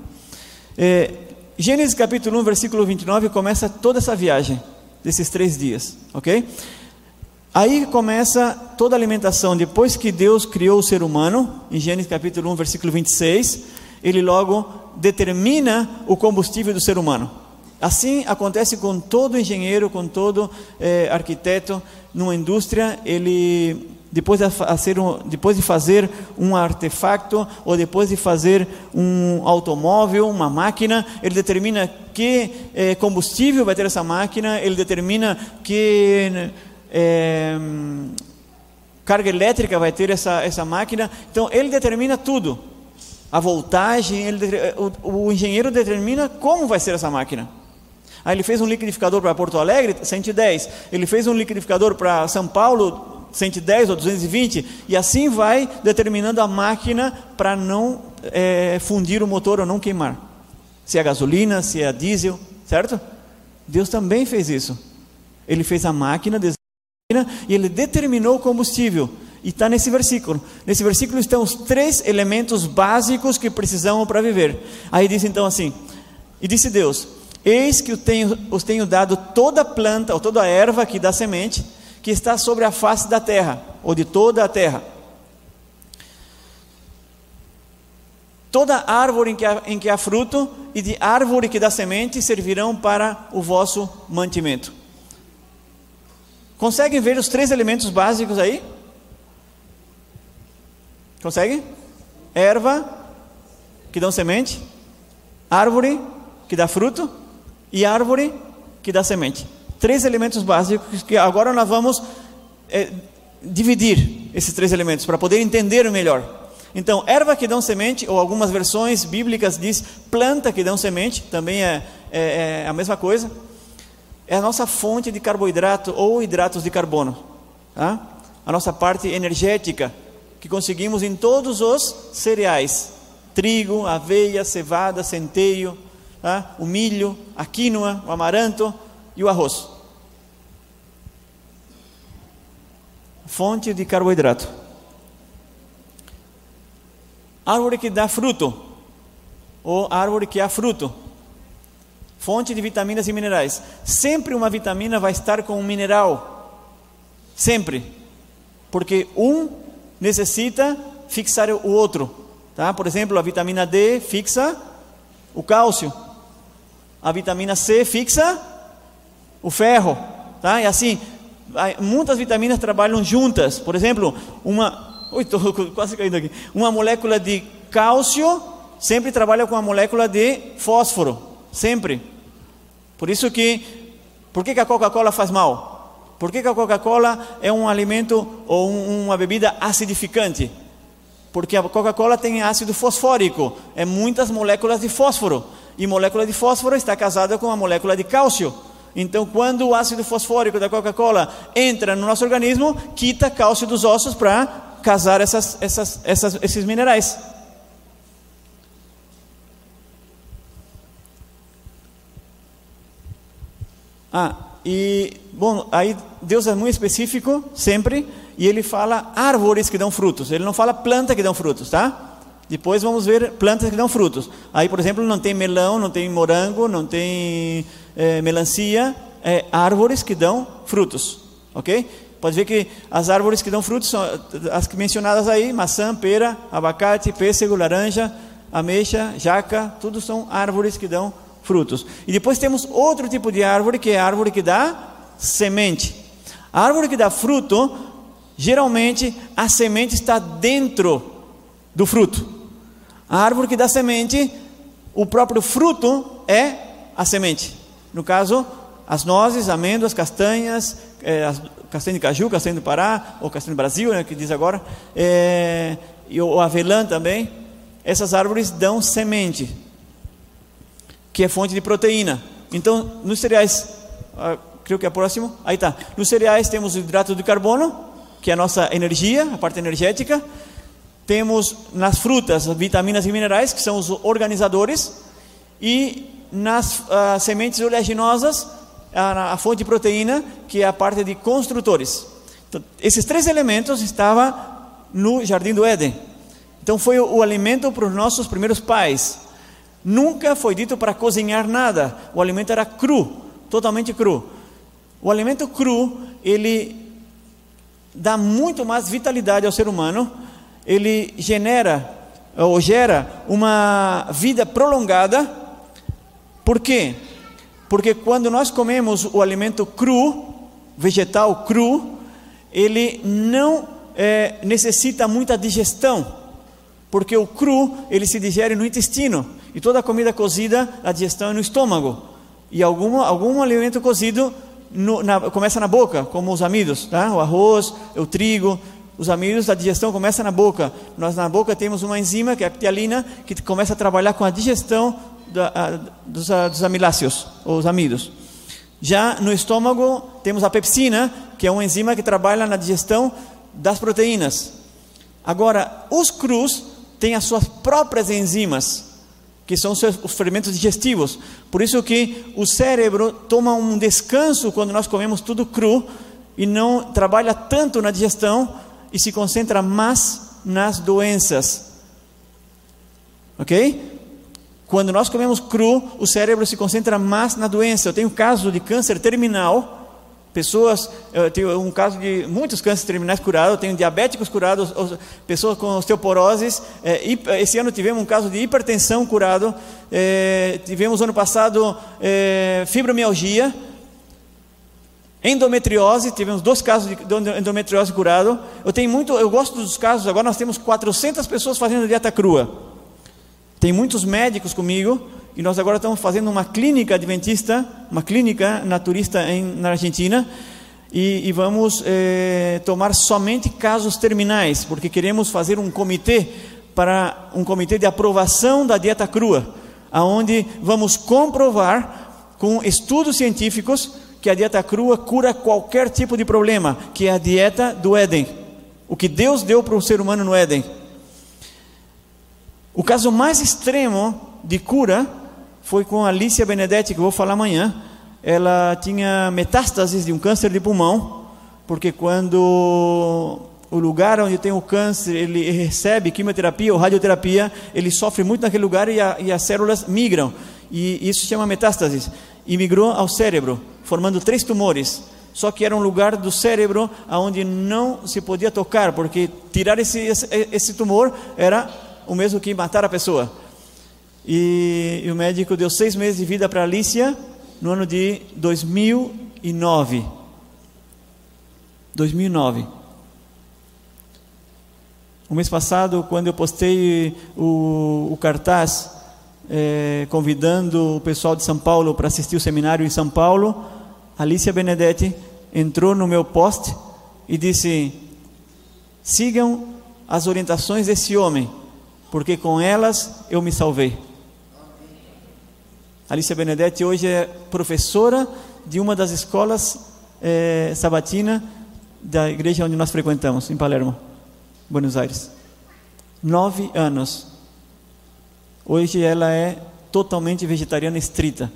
É, Gênesis capítulo 1, versículo 29 começa toda essa viagem desses três dias, ok? Aí começa toda a alimentação. Depois que Deus criou o ser humano, em Gênesis capítulo 1, versículo 26, ele logo determina o combustível do ser humano. Assim acontece com todo engenheiro, com todo é, arquiteto, numa indústria, ele depois de, fazer um, depois de fazer um artefato ou depois de fazer um automóvel, uma máquina, ele determina que eh, combustível vai ter essa máquina, ele determina que eh, carga elétrica vai ter essa, essa máquina. Então, ele determina tudo. A voltagem, ele, o, o engenheiro determina como vai ser essa máquina. Aí ele fez um liquidificador para Porto Alegre, 110. Ele fez um liquidificador para São Paulo, 110 ou 220, e assim vai determinando a máquina para não é, fundir o motor ou não queimar. Se é gasolina, se é diesel, certo? Deus também fez isso. Ele fez a máquina, e ele determinou o combustível. E está nesse versículo. Nesse versículo estão os três elementos básicos que precisamos para viver. Aí diz então assim: E disse Deus: Eis que os tenho, os tenho dado toda planta, ou toda erva que dá semente, que está sobre a face da terra, ou de toda a terra. Toda árvore em que, há, em que há fruto e de árvore que dá semente servirão para o vosso mantimento. Conseguem ver os três elementos básicos aí? Conseguem? Erva que dão semente, árvore que dá fruto e árvore que dá semente três elementos básicos que agora nós vamos é, dividir esses três elementos para poder entender melhor. Então, erva que dão semente, ou algumas versões bíblicas diz planta que dão semente, também é, é, é a mesma coisa. É a nossa fonte de carboidrato ou hidratos de carbono. Tá? A nossa parte energética que conseguimos em todos os cereais: trigo, aveia, cevada, centeio, tá? o milho, a quinoa, o amaranto, e o arroz. Fonte de carboidrato. Árvore que dá fruto, ou árvore que há fruto. Fonte de vitaminas e minerais. Sempre uma vitamina vai estar com um mineral. Sempre. Porque um necessita fixar o outro. Tá? Por exemplo, a vitamina D fixa o cálcio. A vitamina C fixa o ferro, tá? E assim, muitas vitaminas trabalham juntas. Por exemplo, uma, estou quase caindo aqui. Uma molécula de cálcio sempre trabalha com a molécula de fósforo, sempre. Por isso que, por que, que a Coca-Cola faz mal? Por que, que a Coca-Cola é um alimento ou um, uma bebida acidificante? Porque a Coca-Cola tem ácido fosfórico, é muitas moléculas de fósforo. E molécula de fósforo está casada com a molécula de cálcio. Então, quando o ácido fosfórico da Coca-Cola entra no nosso organismo, quita cálcio dos ossos para casar essas, essas, essas, esses minerais. Ah, e, bom, aí Deus é muito específico, sempre, e ele fala árvores que dão frutos, ele não fala planta que dão frutos, tá? Depois vamos ver plantas que dão frutos. Aí, por exemplo, não tem melão, não tem morango, não tem é, melancia, é, árvores que dão frutos, ok? Pode ver que as árvores que dão frutos são as mencionadas aí: maçã, pera, abacate, pêssego, laranja, ameixa, jaca, tudo são árvores que dão frutos. E depois temos outro tipo de árvore que é a árvore que dá semente. A árvore que dá fruto, geralmente a semente está dentro do fruto. A árvore que dá semente, o próprio fruto é a semente. No caso, as nozes, amêndoas, castanhas, é, as, castanha de caju, castanha do Pará, ou castanha do Brasil, né, que diz agora, é, e o avelã também. Essas árvores dão semente, que é fonte de proteína. Então, nos cereais, ah, creio que é próximo, aí está. Nos cereais temos o hidrato de carbono, que é a nossa energia, a parte energética. Temos nas frutas vitaminas e minerais, que são os organizadores, e nas uh, sementes oleaginosas, a, a, fonte de proteína, que é a parte de construtores. Então, esses três elementos estavam no jardim do Éden. Então foi o, o alimento para os nossos primeiros pais. Nunca foi dito para cozinhar nada. O alimento era cru, totalmente cru. O alimento cru, ele dá muito mais vitalidade ao ser humano ele genera ou gera uma vida prolongada. Por quê? Porque quando nós comemos o alimento cru, vegetal cru, ele não é, necessita muita digestão, porque o cru ele se digere no intestino e toda a comida cozida a digestão é no estômago e algum algum alimento cozido no, na, começa na boca, como os amidos, tá? O arroz, o trigo, os amidos da digestão começam na boca. Nós na boca temos uma enzima, que é a ptialina, que começa a trabalhar com a digestão da, a, dos, a, dos amiláceos, ou os amidos. Já no estômago temos a pepsina, que é uma enzima que trabalha na digestão das proteínas. Agora, os crus têm as suas próprias enzimas, que são os, seus, os fermentos digestivos. Por isso que o cérebro toma um descanso quando nós comemos tudo cru e não trabalha tanto na digestão e se concentra mais nas doenças. Ok? Quando nós comemos cru, o cérebro se concentra mais na doença. Eu tenho um caso de câncer terminal. Pessoas, eu tenho um caso de muitos cânceres terminais curados, eu tenho diabéticos curados, pessoas com osteoporoses. É, esse ano tivemos um caso de hipertensão curado. É, tivemos ano passado é, fibromialgia Endometriose, tivemos dois casos de endometriose curado. Eu tenho muito, eu gosto dos casos. Agora nós temos 400 pessoas fazendo dieta crua. Tem muitos médicos comigo e nós agora estamos fazendo uma clínica adventista, uma clínica naturista em, na Argentina. E, e vamos eh, tomar somente casos terminais, porque queremos fazer um comitê para um comitê de aprovação da dieta crua, aonde vamos comprovar com estudos científicos que a dieta crua cura qualquer tipo de problema, que é a dieta do Éden. O que Deus deu para o ser humano no Éden. O caso mais extremo de cura foi com Alicia Benedetti, que eu vou falar amanhã. Ela tinha metástases de um câncer de pulmão, porque quando o lugar onde tem o câncer, ele recebe quimioterapia ou radioterapia, ele sofre muito naquele lugar e, a, e as células migram. E isso se chama metástases. E migrou ao cérebro formando três tumores. Só que era um lugar do cérebro onde não se podia tocar, porque tirar esse, esse, esse tumor era o mesmo que matar a pessoa. E, e o médico deu seis meses de vida para Alicia no ano de 2009. 2009. O mês passado, quando eu postei o, o cartaz é, convidando o pessoal de São Paulo para assistir o seminário em São Paulo, Alicia Benedetti entrou no meu poste e disse: sigam as orientações desse homem, porque com elas eu me salvei. Alicia Benedetti hoje é professora de uma das escolas é, sabatina da igreja onde nós frequentamos, em Palermo, Buenos Aires. Nove anos. Hoje ela é totalmente vegetariana estrita.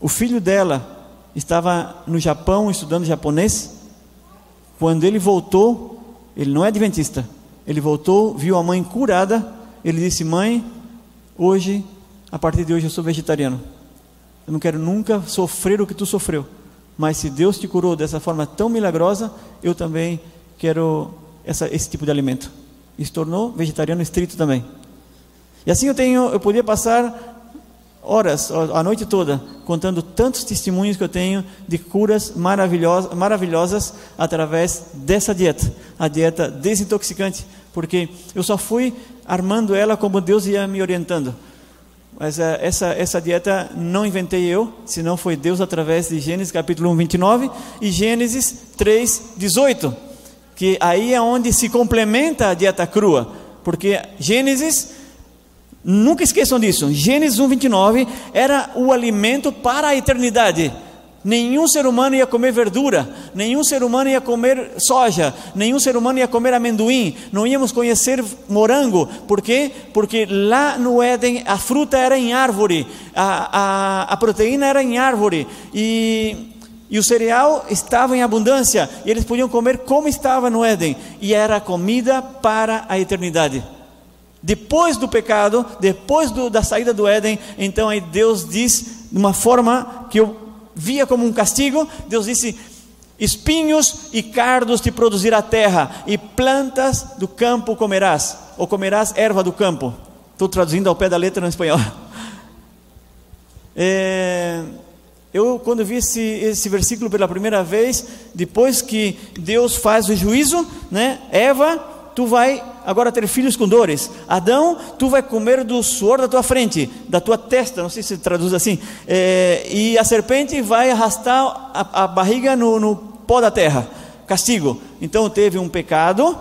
O filho dela estava no Japão estudando japonês. Quando ele voltou, ele não é adventista. Ele voltou, viu a mãe curada. Ele disse: Mãe, hoje, a partir de hoje eu sou vegetariano. Eu não quero nunca sofrer o que tu sofreu. Mas se Deus te curou dessa forma tão milagrosa, eu também quero essa, esse tipo de alimento. E se tornou vegetariano estrito também. E assim eu tenho, eu podia passar horas, a noite toda, contando tantos testemunhos que eu tenho de curas maravilhosas, maravilhosas através dessa dieta, a dieta desintoxicante, porque eu só fui armando ela como Deus ia me orientando. Mas uh, essa, essa dieta não inventei eu, senão foi Deus através de Gênesis capítulo 1, 29 e Gênesis 3, 18, que aí é onde se complementa a dieta crua, porque Gênesis Nunca esqueçam disso. Gênesis 1, 29 era o alimento para a eternidade. Nenhum ser humano ia comer verdura, nenhum ser humano ia comer soja, nenhum ser humano ia comer amendoim, não íamos conhecer morango, por quê? Porque lá no Éden a fruta era em árvore, a, a, a proteína era em árvore, e, e o cereal estava em abundância, e eles podiam comer como estava no Éden, e era comida para a eternidade. Depois do pecado, depois do, da saída do Éden, então aí Deus diz, de uma forma que eu via como um castigo, Deus disse: espinhos e cardos te produzirá a terra, e plantas do campo comerás, ou comerás erva do campo. Estou traduzindo ao pé da letra no espanhol. É, eu, quando vi esse, esse versículo pela primeira vez, depois que Deus faz o juízo, né? Eva, tu vai agora ter filhos com dores. Adão, tu vai comer do suor da tua frente, da tua testa, não sei se traduz assim. É, e a serpente vai arrastar a, a barriga no, no pó da terra. Castigo. Então teve um pecado,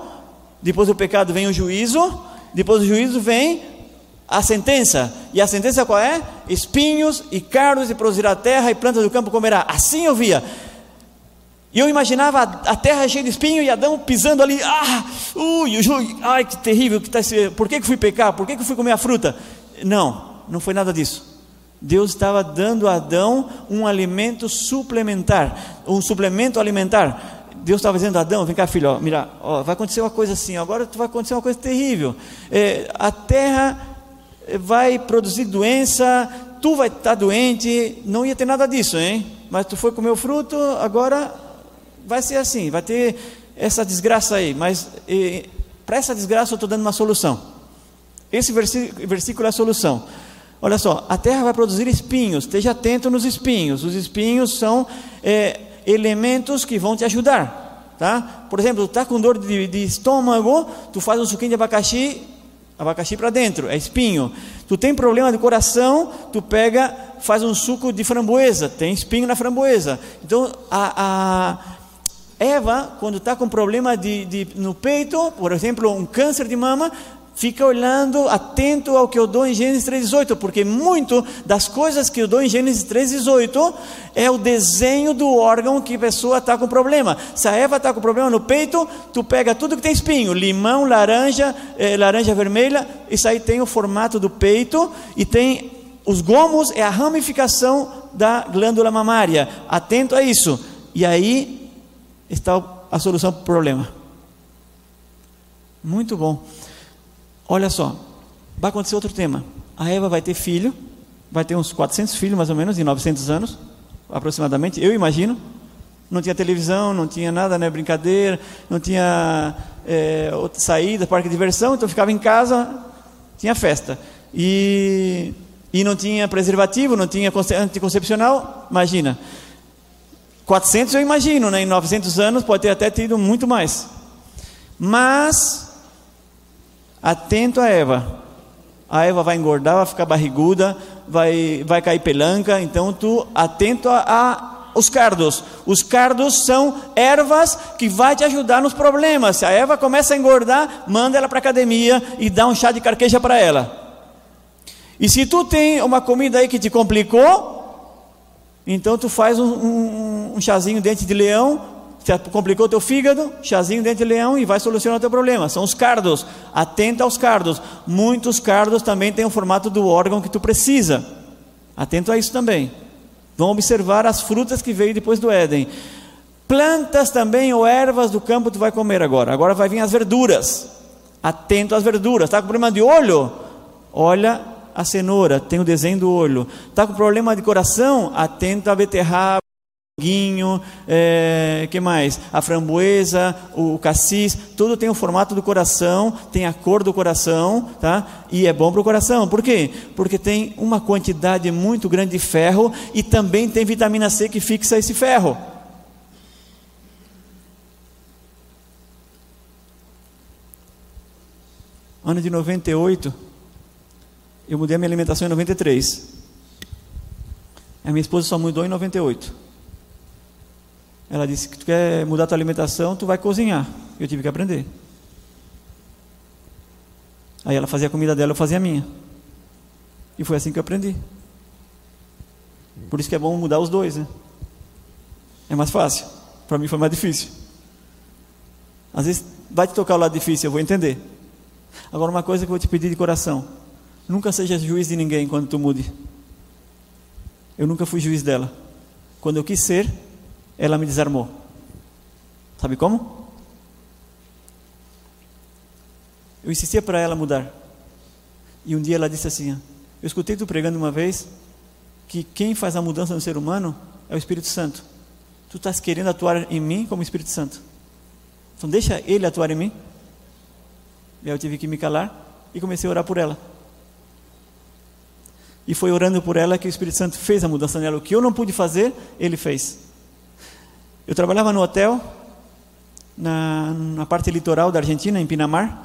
depois do pecado vem o juízo, depois do juízo vem a sentença. E a sentença qual é? Espinhos e cardos e produzirá a terra e plantas do campo comerá. Assim eu via. E eu imaginava a terra cheia de espinho e Adão pisando ali, ah, ui, ui, ai que terrível, que tá esse, por que, que fui pecar? Por que, que fui comer a fruta? Não, não foi nada disso. Deus estava dando a Adão um alimento suplementar, um suplemento alimentar. Deus estava dizendo a Adão, vem cá filho, ó, mira, ó, vai acontecer uma coisa assim, agora vai acontecer uma coisa terrível. É, a terra vai produzir doença, tu vai estar doente, não ia ter nada disso, hein? Mas tu foi comer o fruto, agora vai ser assim, vai ter essa desgraça aí, mas para essa desgraça eu estou dando uma solução. Esse versículo é a solução. Olha só, a terra vai produzir espinhos, esteja atento nos espinhos. Os espinhos são é, elementos que vão te ajudar. Tá? Por exemplo, tu está com dor de, de, estômago, tu faz um suquinho de abacaxi, abacaxi para dentro, é espinho. Tu tem problema de coração, tu pega, faz um suco de framboesa, tem espinho na framboesa. Então, a, a Eva, quando está com problema de, de, no peito, por exemplo, um câncer de mama, fica olhando, atento ao que eu dou em Gênesis 3,18, porque muito das coisas que eu dou em Gênesis 3,18 é o desenho do órgão que a pessoa está com problema. Se a Eva está com problema no peito, tu pega tudo que tem espinho, limão, laranja, eh, laranja vermelha, isso aí tem o formato do peito e tem os gomos, é a ramificação da glândula mamária. Atento a isso. E aí está a solução para o problema. Muito bom. Olha só, vai acontecer outro tema. A Eva vai ter filho, vai ter uns 400 filhos mais ou menos, em 900 anos, aproximadamente, eu imagino. Não tinha televisão, não tinha nada, né, brincadeira, não tinha é, saída, parque de diversão, então ficava em casa, tinha festa. E, e não tinha preservativo, não tinha anticoncepcional, imagina. 400 eu imagino, né? em 900 anos pode ter até tido muito mais. Mas, atento a Eva. A Eva vai engordar, vai ficar barriguda, vai, vai cair pelanca. Então, tu atento a, a os cardos. Os cardos são ervas que vai te ajudar nos problemas. Se a erva começa a engordar, manda ela para a academia e dá um chá de carqueja para ela. E se tu tem uma comida aí que te complicou, então tu faz um, um, um chazinho dente de leão, complicou teu fígado, chazinho dente de leão e vai solucionar o teu problema. São os cardos. Atenta aos cardos. Muitos cardos também têm o formato do órgão que tu precisa. Atento a isso também. Vão observar as frutas que veio depois do Éden. Plantas também ou ervas do campo tu vai comer agora. Agora vai vir as verduras. Atento às verduras. Está com problema de olho? Olha a cenoura, tem o desenho do olho. Está com problema de coração? Atento à beterraba guinho, é, que mais? A framboesa, o cassis, tudo tem o formato do coração, tem a cor do coração, tá? E é bom para o coração. Por quê? Porque tem uma quantidade muito grande de ferro e também tem vitamina C que fixa esse ferro. Ano de 98, eu mudei a minha alimentação em 93. A minha esposa só mudou em 98. Ela disse que tu quer mudar tua alimentação, tu vai cozinhar. Eu tive que aprender. Aí ela fazia a comida dela, eu fazia a minha. E foi assim que eu aprendi. Por isso que é bom mudar os dois, né? É mais fácil. Para mim foi mais difícil. Às vezes vai te tocar o lado difícil, eu vou entender. Agora uma coisa que eu vou te pedir de coração: nunca seja juiz de ninguém quando tu mude. Eu nunca fui juiz dela. Quando eu quis ser, ela me desarmou. Sabe como? Eu insistia para ela mudar. E um dia ela disse assim: Eu escutei tu pregando uma vez que quem faz a mudança no ser humano é o Espírito Santo. Tu estás querendo atuar em mim como Espírito Santo. Então deixa ele atuar em mim. E aí eu tive que me calar e comecei a orar por ela. E foi orando por ela que o Espírito Santo fez a mudança nela. O que eu não pude fazer, ele fez. Eu trabalhava no hotel, na, na parte litoral da Argentina, em Pinamar,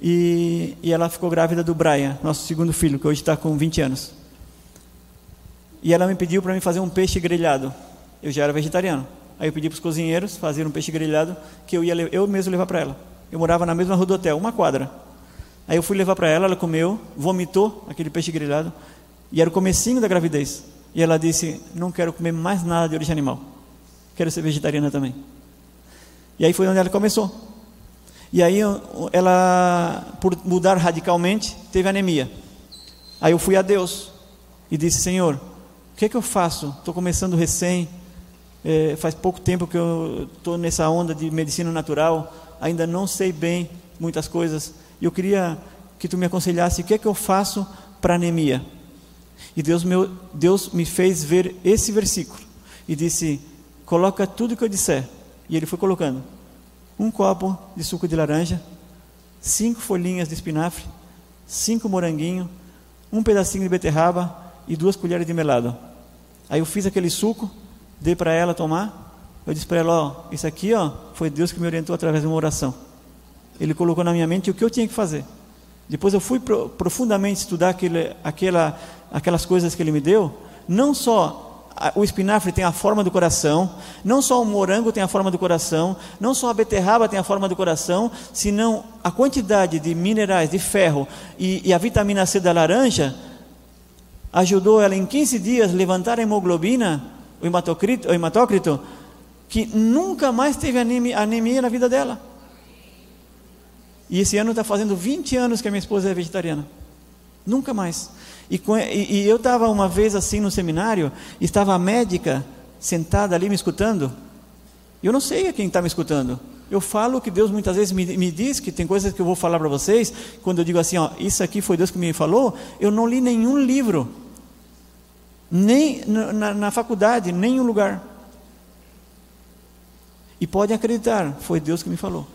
e, e ela ficou grávida do Brian, nosso segundo filho, que hoje está com 20 anos. E ela me pediu para mim fazer um peixe grelhado. Eu já era vegetariano. Aí eu pedi para os cozinheiros fazer um peixe grelhado que eu ia eu mesmo levar para ela. Eu morava na mesma rua do hotel, uma quadra. Aí eu fui levar para ela, ela comeu, vomitou aquele peixe grelhado e era o comecinho da gravidez. E ela disse: "Não quero comer mais nada de origem animal" quero ser vegetariana também. E aí foi onde ela começou. E aí ela, por mudar radicalmente, teve anemia. Aí eu fui a Deus e disse: Senhor, o que é que eu faço? Estou começando recém, é, faz pouco tempo que eu estou nessa onda de medicina natural, ainda não sei bem muitas coisas. E eu queria que tu me aconselhasse o que é que eu faço para anemia. E Deus, meu, Deus me fez ver esse versículo e disse: coloca tudo que eu disser. E ele foi colocando um copo de suco de laranja, cinco folhinhas de espinafre, cinco moranguinho, um pedacinho de beterraba e duas colheres de melado. Aí eu fiz aquele suco, dei para ela tomar. Eu disse para ela: Ó, isso aqui ó, foi Deus que me orientou através de uma oração. Ele colocou na minha mente o que eu tinha que fazer. Depois eu fui pro, profundamente estudar aquele, aquela, aquelas coisas que ele me deu, não só o espinafre tem a forma do coração, não só o morango tem a forma do coração, não só a beterraba tem a forma do coração, senão a quantidade de minerais, de ferro e, e a vitamina C da laranja ajudou ela em 15 dias levantar a hemoglobina, o hematócrito, o hematócrito que nunca mais teve anemia, anemia na vida dela. E esse ano está fazendo 20 anos que a minha esposa é vegetariana. Nunca mais. E, e, eu estava uma vez assim no seminário, estava a médica sentada ali me escutando. Eu não sei a quem está me escutando. Eu falo que Deus muitas vezes me, me, diz que tem coisas que eu vou falar para vocês. Quando eu digo assim, ó, isso aqui foi Deus que me falou, eu não li nenhum livro, nem na, na faculdade, nenhum lugar. E pode acreditar, foi Deus que me falou.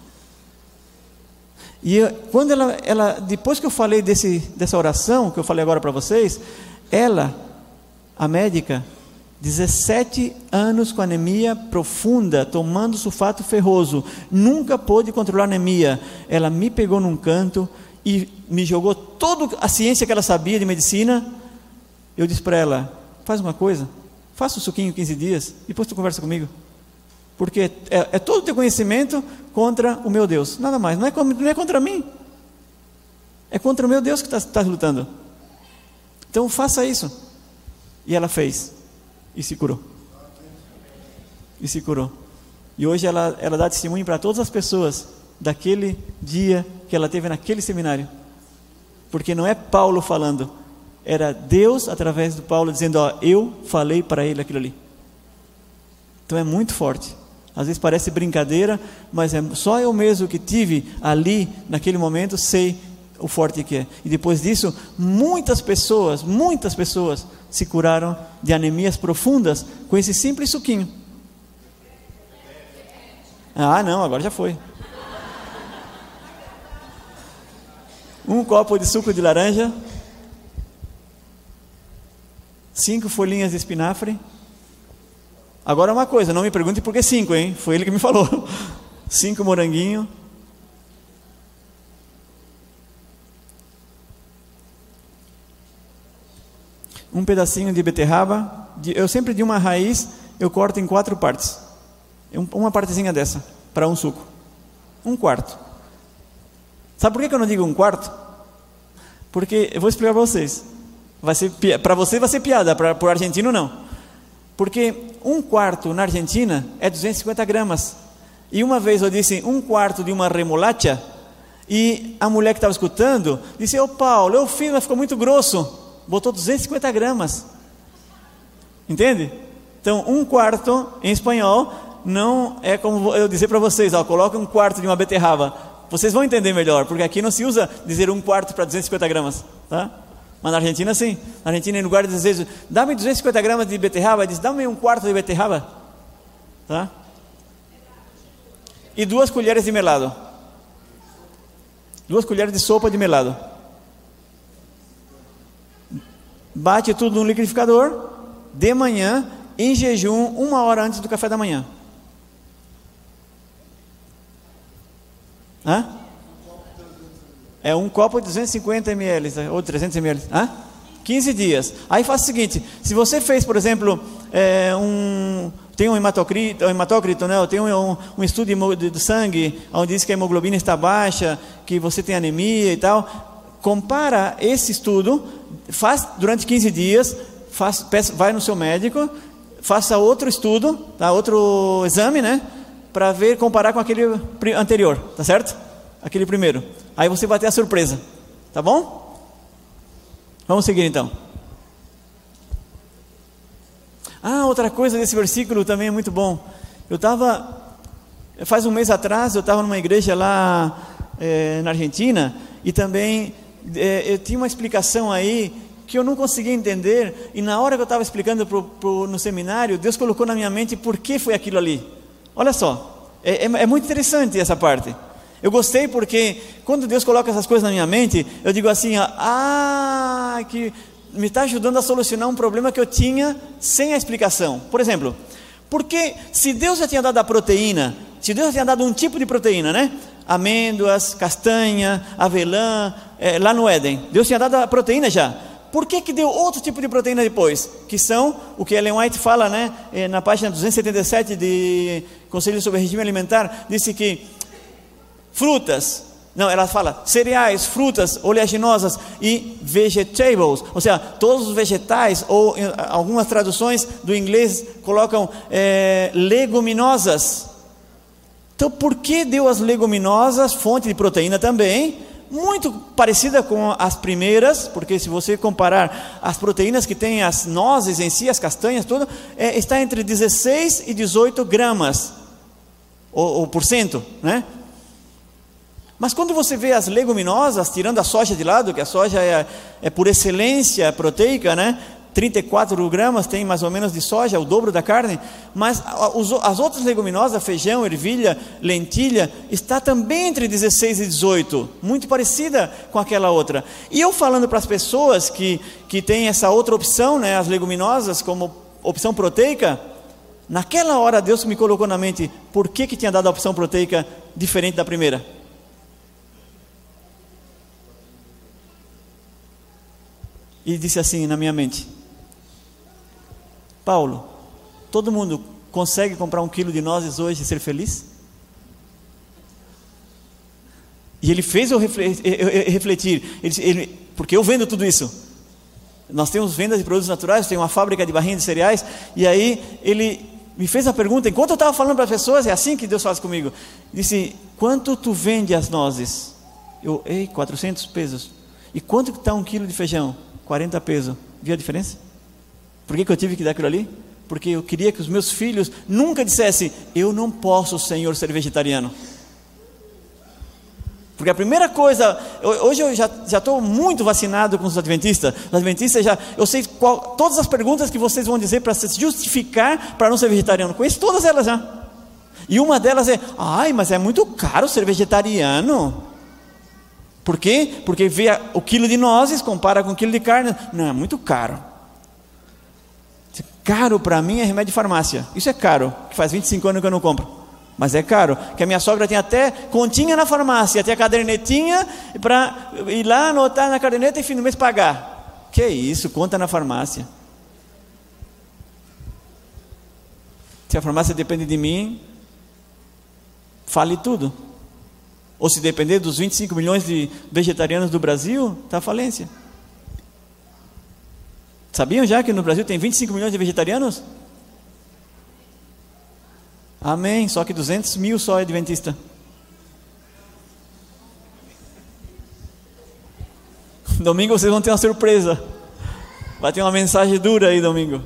E eu, quando ela, ela, depois que eu falei desse, dessa oração, que eu falei agora para vocês, ela, a médica, 17 anos com anemia profunda, tomando sulfato ferroso, nunca pôde controlar anemia. Ela me pegou num canto e me jogou toda a ciência que ela sabia de medicina. Eu disse para ela: faz uma coisa, Faça o suquinho 15 dias, depois tu conversa comigo. Porque é, é todo o teu conhecimento contra o meu Deus. Nada mais. Não é, não é contra mim. É contra o meu Deus que está tá lutando. Então faça isso. E ela fez. E se curou. E se curou. E hoje ela, ela dá testemunho para todas as pessoas daquele dia que ela teve naquele seminário. Porque não é Paulo falando, era Deus através do Paulo dizendo: Ó, eu falei para ele aquilo ali. Então é muito forte. Às vezes parece brincadeira, mas é só eu mesmo que tive ali naquele momento sei o forte que é. E depois disso, muitas pessoas, muitas pessoas se curaram de anemias profundas com esse simples suquinho. Ah, não, agora já foi. Um copo de suco de laranja, cinco folhinhas de espinafre. Agora uma coisa, não me pergunte por que cinco, hein? Foi ele que me falou. Cinco moranguinho. Um pedacinho de beterraba. Eu sempre de uma raiz, eu corto em quatro partes. Uma partezinha dessa, para um suco. Um quarto. Sabe por que eu não digo um quarto? Porque eu vou explicar para vocês. Vai ser para você vai ser piada, para o argentino não. Porque um quarto na Argentina é 250 gramas. E uma vez eu disse um quarto de uma remolacha e a mulher que estava escutando disse: Ô oh, Paulo, eu fiz, mas ficou muito grosso. Botou 250 gramas. Entende? Então, um quarto em espanhol não é como eu dizer para vocês, ó, coloca um quarto de uma beterraba. Vocês vão entender melhor, porque aqui não se usa dizer um quarto para 250 gramas, tá? Mas na Argentina sim. Na Argentina, em lugar de dizer, dá-me 250 gramas de beterraba, diz, dá-me um quarto de beterraba, tá? E duas colheres de melado. Duas colheres de sopa de melado. Bate tudo no liquidificador, de manhã, em jejum, uma hora antes do café da manhã. Hã? É um copo de 250 ml ou 300 ml. Hã? 15 dias. Aí faz o seguinte: se você fez, por exemplo, é, um, tem um hematócrito, um hematócrito né? tem um, um estudo de, de sangue onde diz que a hemoglobina está baixa, que você tem anemia e tal, compara esse estudo, faz durante 15 dias, faz, vai no seu médico, faça outro estudo, tá? outro exame, né? para ver, comparar com aquele anterior, tá certo? Aquele primeiro. Aí você vai ter a surpresa, tá bom? Vamos seguir então. Ah, outra coisa desse versículo também é muito bom. Eu estava, faz um mês atrás, eu estava numa igreja lá é, na Argentina e também é, eu tinha uma explicação aí que eu não conseguia entender e na hora que eu estava explicando pro, pro, no seminário, Deus colocou na minha mente por que foi aquilo ali. Olha só, é, é, é, muito interessante essa parte. Eu gostei porque quando Deus coloca essas coisas na minha mente, eu digo assim: ah, que me está ajudando a solucionar um problema que eu tinha sem a explicação. Por exemplo, porque se Deus já tinha dado a proteína, se Deus já tinha dado um tipo de proteína, né? Amêndoas, castanha, avelã, é, lá no Éden, Deus tinha dado a proteína já. Por que, que deu outro tipo de proteína depois? Que são o que Ellen White fala né, eh, na página 277 de Conselho sobre Regime Alimentar, disse que frutas, não, ela fala cereais, frutas oleaginosas e vegetables, ou seja, todos os vegetais, ou algumas traduções do inglês colocam é, leguminosas. Então, por que deu as leguminosas, fonte de proteína também, muito parecida com as primeiras, porque se você comparar as proteínas que tem as nozes em si, as castanhas, tudo, é, está entre 16 e 18 gramas, ou, ou por cento, né? Mas quando você vê as leguminosas, tirando a soja de lado, que a soja é, é por excelência proteica, né? 34 gramas tem mais ou menos de soja, o dobro da carne, mas as outras leguminosas, feijão, ervilha, lentilha, está também entre 16 e 18, muito parecida com aquela outra. E eu falando para as pessoas que, que têm essa outra opção, né, as leguminosas como opção proteica, naquela hora Deus me colocou na mente, por que, que tinha dado a opção proteica diferente da primeira? E disse assim na minha mente: Paulo, todo mundo consegue comprar um quilo de nozes hoje e ser feliz? E ele fez eu refletir, ele, ele, porque eu vendo tudo isso. Nós temos vendas de produtos naturais, tem uma fábrica de barrinhas de cereais, e aí ele me fez a pergunta, enquanto eu estava falando para as pessoas, é assim que Deus faz comigo. Disse: Quanto tu vende as nozes? Eu, ei, 400 pesos. E quanto está um quilo de feijão? 40 pesos. Viu a diferença? Por que, que eu tive que dar aquilo ali? Porque eu queria que os meus filhos nunca dissessem: Eu não posso, Senhor, ser vegetariano. Porque a primeira coisa, hoje eu já estou muito vacinado com os adventistas. Os adventistas já, eu sei qual, todas as perguntas que vocês vão dizer para se justificar para não ser vegetariano. Conheço todas elas já. E uma delas é, ai, mas é muito caro ser vegetariano. Por quê? Porque vê o quilo de nozes, compara com o quilo de carne. Não, é muito caro. Caro para mim é remédio de farmácia. Isso é caro, que faz 25 anos que eu não compro. Mas é caro, que a minha sogra tem até continha na farmácia, até a cadernetinha para ir lá anotar na caderneta e fim do mês pagar. Que isso, conta na farmácia. Se a farmácia depende de mim, fale tudo. Ou se depender dos 25 milhões de vegetarianos do Brasil, está falência. Sabiam já que no Brasil tem 25 milhões de vegetarianos? Amém. Só que 200 mil só é adventista. Domingo vocês vão ter uma surpresa. Vai ter uma mensagem dura aí domingo.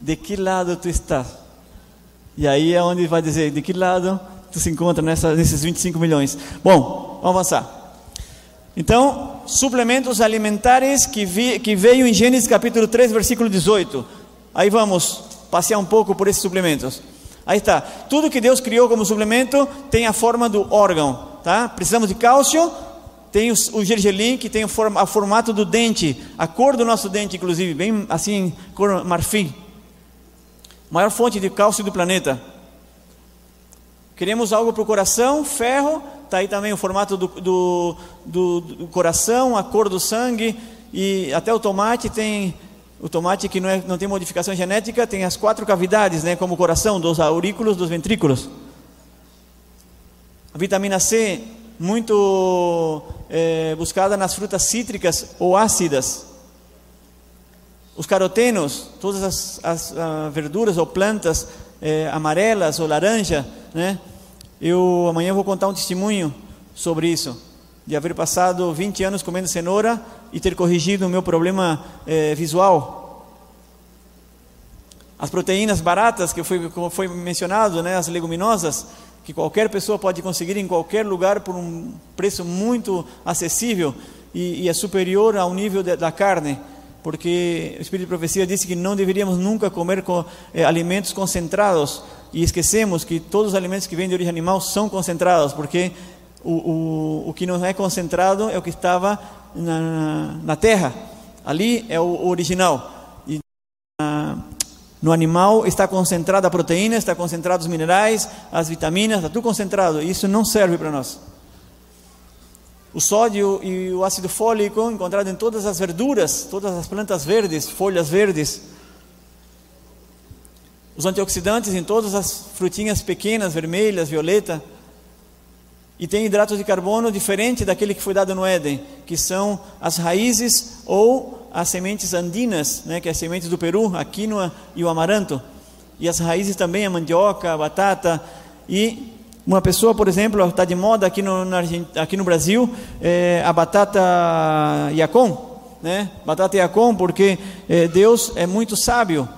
De que lado tu estás? E aí é onde vai dizer de que lado se encontra nessa, nesses 25 milhões. Bom, vamos avançar. Então, suplementos alimentares que, vi, que veio em Gênesis capítulo 3, versículo 18. Aí vamos passear um pouco por esses suplementos. Aí está. Tudo que Deus criou como suplemento tem a forma do órgão, tá? Precisamos de cálcio, tem o, gergelim que tem o, form, o formato do dente, a cor do nosso dente, inclusive, bem assim, cor marfim. Maior fonte de cálcio do planeta. Queremos algo para o coração, ferro, está aí também o formato do, do, do, do coração, a cor do sangue, e até o tomate tem o tomate que não, é, não tem modificação genética tem as quatro cavidades, né, como o coração, dos aurículos, dos ventrículos. A vitamina C, muito é, buscada nas frutas cítricas ou ácidas. Os carotenos, todas as, as uh, verduras ou plantas é, amarelas ou laranja, né? Eu amanhã vou contar um testemunho sobre isso, de haver passado 20 anos comendo cenoura e ter corrigido o meu problema é, visual. As proteínas baratas, que foi, foi mencionado, né, as leguminosas, que qualquer pessoa pode conseguir em qualquer lugar por um preço muito acessível e, e é superior ao nível de, da carne, porque o Espírito de Profecia disse que não deveríamos nunca comer com, é, alimentos concentrados e esquecemos que todos os alimentos que vêm de origem animal são concentrados, porque o, o, o que não é concentrado é o que estava na, na terra. Ali é o original. E na, no animal está concentrada a proteína, está concentrado os minerais, as vitaminas, está tudo concentrado. E isso não serve para nós. O sódio e o ácido fólico encontrado em todas as verduras, todas as plantas verdes, folhas verdes. Os antioxidantes em todas as frutinhas pequenas, vermelhas, violeta. E tem hidratos de carbono diferente daquele que foi dado no Éden, que são as raízes ou as sementes andinas, né, que é as sementes do Peru, a quinoa e o amaranto. E as raízes também, a mandioca, a batata. E uma pessoa, por exemplo, está de moda aqui no, aqui no Brasil, é, a batata Yacon, né? Batata Yacon, porque é, Deus é muito sábio.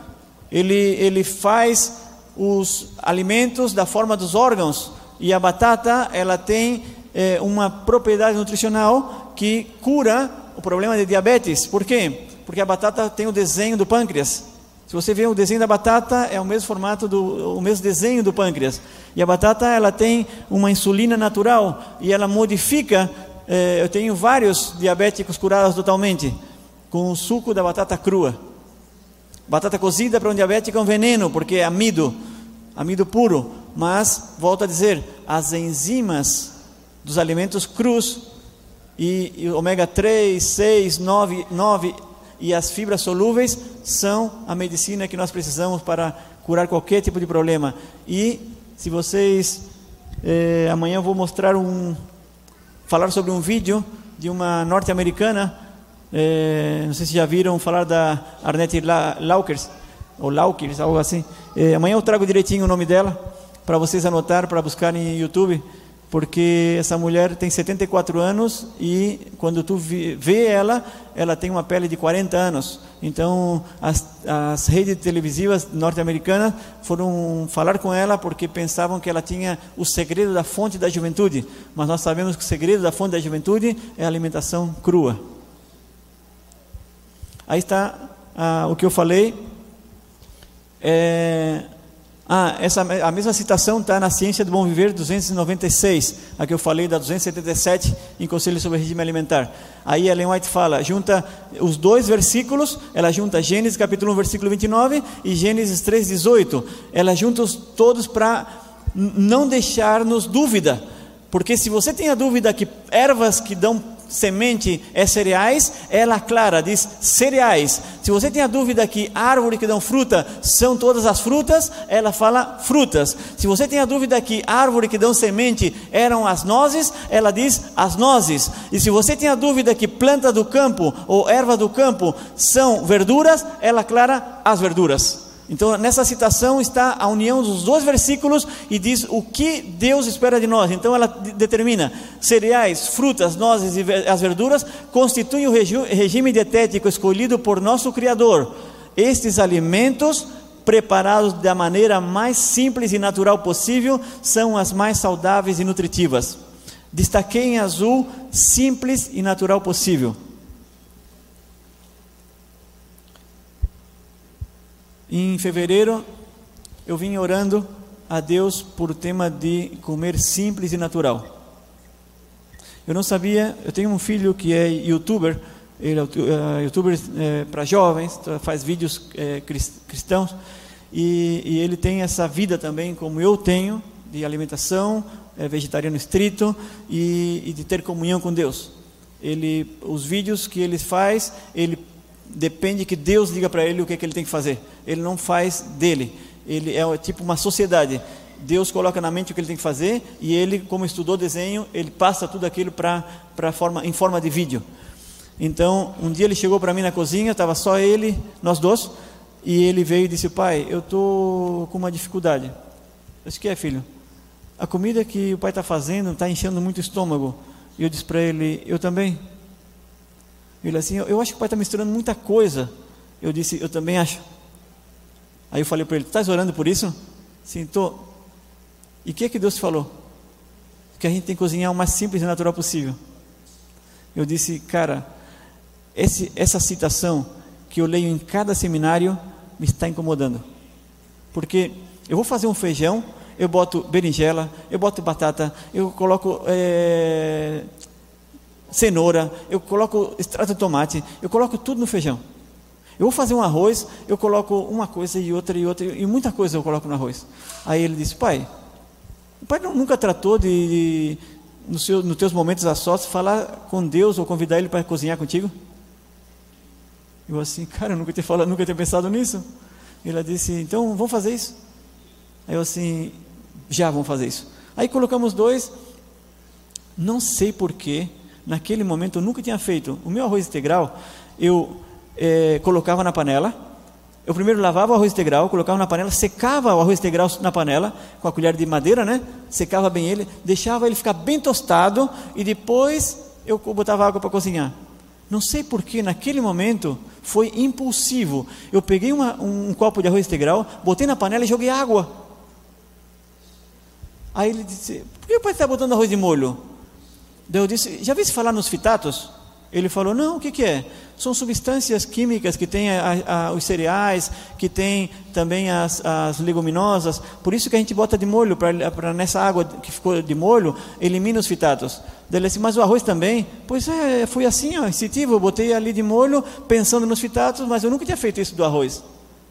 Ele, ele faz os alimentos da forma dos órgãos e a batata, ela tem é, uma propriedade nutricional que cura o problema de diabetes. Por quê? Porque a batata tem o desenho do pâncreas. Se você vê o desenho da batata, é o mesmo formato do o mesmo desenho do pâncreas. E a batata ela tem uma insulina natural e ela modifica. Eh, eu tenho vários diabéticos curados totalmente com o suco da batata crua. Batata cozida para um diabético é um veneno porque é amido, amido puro. Mas, volto a dizer, as enzimas dos alimentos crus e, e ômega 3, 6, 9, 9 e as fibras solúveis são a medicina que nós precisamos para curar qualquer tipo de problema. E se vocês eh, amanhã eu vou mostrar um falar sobre um vídeo de uma norte-americana, eh, não sei se já viram falar da Arnette Laukers ou Laukers, algo assim. Eh, amanhã eu trago direitinho o nome dela para vocês anotar, para buscar em YouTube porque essa mulher tem 74 anos e quando tu vê ela, ela tem uma pele de 40 anos. Então, as, as redes televisivas norte-americanas foram falar com ela porque pensavam que ela tinha o segredo da fonte da juventude. Mas nós sabemos que o segredo da fonte da juventude é a alimentação crua. Aí está ah, o que eu falei. É, ah, essa, a mesma citação está na Ciência do Bom Viver 296, a que eu falei da 277 em Conselho sobre Regime Alimentar. Aí Ellen White fala, junta os dois versículos, ela junta Gênesis capítulo 1, versículo 29 e Gênesis 3, 18. Ela junta os todos para não deixar-nos dúvida. Porque se você tem a dúvida que ervas que dão semente é cereais, ela clara, diz cereais. Se você tem a dúvida que árvore que dão fruta são todas as frutas, ela fala frutas. Se você tem a dúvida que árvore que dão semente eram as nozes, ela diz as nozes. E se você tem a dúvida que planta do campo ou erva do campo são verduras, ela clara as verduras. Então, nessa citação está a união dos dois versículos e diz o que Deus espera de nós. Então, ela determina: cereais, frutas, nozes e as verduras constituem o regime dietético escolhido por nosso Criador. Estes alimentos, preparados da maneira mais simples e natural possível, são as mais saudáveis e nutritivas. Destaquei em azul simples e natural possível. Em fevereiro, eu vim orando a Deus por o tema de comer simples e natural. Eu não sabia, eu tenho um filho que é youtuber, ele é uh, youtuber é, para jovens, faz vídeos é, cristãos, e, e, ele tem essa vida também, como eu tenho, de alimentação, é vegetariano estrito e, e de ter comunhão com Deus. Ele, os vídeos que ele faz, ele depende que Deus diga para ele o que, é que ele tem que fazer. Ele não faz dele. Ele é tipo uma sociedade. Deus coloca na mente o que ele tem que fazer e ele, como estudou desenho, ele passa tudo aquilo para para forma em forma de vídeo. Então, um dia ele chegou para mim na cozinha, estava só ele, nós dois, e ele veio e disse: "Pai, eu tô com uma dificuldade". Eu disse: "Que é, filho? A comida que o pai está fazendo está enchendo muito o estômago". E eu disse para ele: "Eu também". Ele assim, eu acho que o pai está misturando muita coisa. Eu disse, eu também acho. Aí eu falei para ele, estás orando por isso? Sim, estou. E o que é que Deus falou? Que a gente tem que cozinhar o mais simples e natural possível. Eu disse, cara, esse, essa citação que eu leio em cada seminário me está incomodando. Porque eu vou fazer um feijão, eu boto berinjela, eu boto batata, eu coloco é, cenoura, eu coloco extrato de tomate, eu coloco tudo no feijão. Eu vou fazer um arroz, eu coloco uma coisa e outra e outra, e muita coisa eu coloco no arroz. Aí ele disse, pai, o pai nunca tratou de, de seu, nos teus momentos a sós, falar com Deus ou convidar ele para cozinhar contigo? Eu assim, cara, eu nunca tinha, falado, nunca tinha pensado nisso. Ele disse, então vamos fazer isso. Aí eu assim, já vamos fazer isso. Aí colocamos dois, não sei porquê, naquele momento eu nunca tinha feito. O meu arroz integral, eu é, colocava na panela. Eu primeiro lavava o arroz integral, colocava na panela, secava o arroz integral na panela com a colher de madeira, né? Secava bem ele, deixava ele ficar bem tostado e depois eu botava água para cozinhar. Não sei porquê, naquele momento foi impulsivo. Eu peguei uma, um, um copo de arroz integral, botei na panela e joguei água. Aí ele disse: Por que pai está botando arroz de molho? Eu disse, já vi se falar nos fitatos? Ele falou, não, o que, que é? São substâncias químicas que tem a, a, os cereais, que tem também as, as, leguminosas, por isso que a gente bota de molho, para nessa água que ficou de molho, elimina os fitatos. Daí ele disse, mas o arroz também? Pois é, foi assim, ó, instintivo, eu botei ali de molho, pensando nos fitatos, mas eu nunca tinha feito isso do arroz.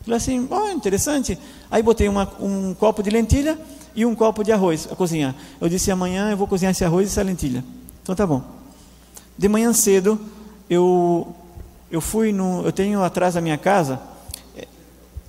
Ele assim, oh, interessante. Aí botei uma, um copo de lentilha e um copo de arroz a cozinhar. Eu disse, amanhã eu vou cozinhar esse arroz e essa lentilha. Então tá bom. De manhã cedo, eu eu fui no, eu tenho atrás da minha casa é,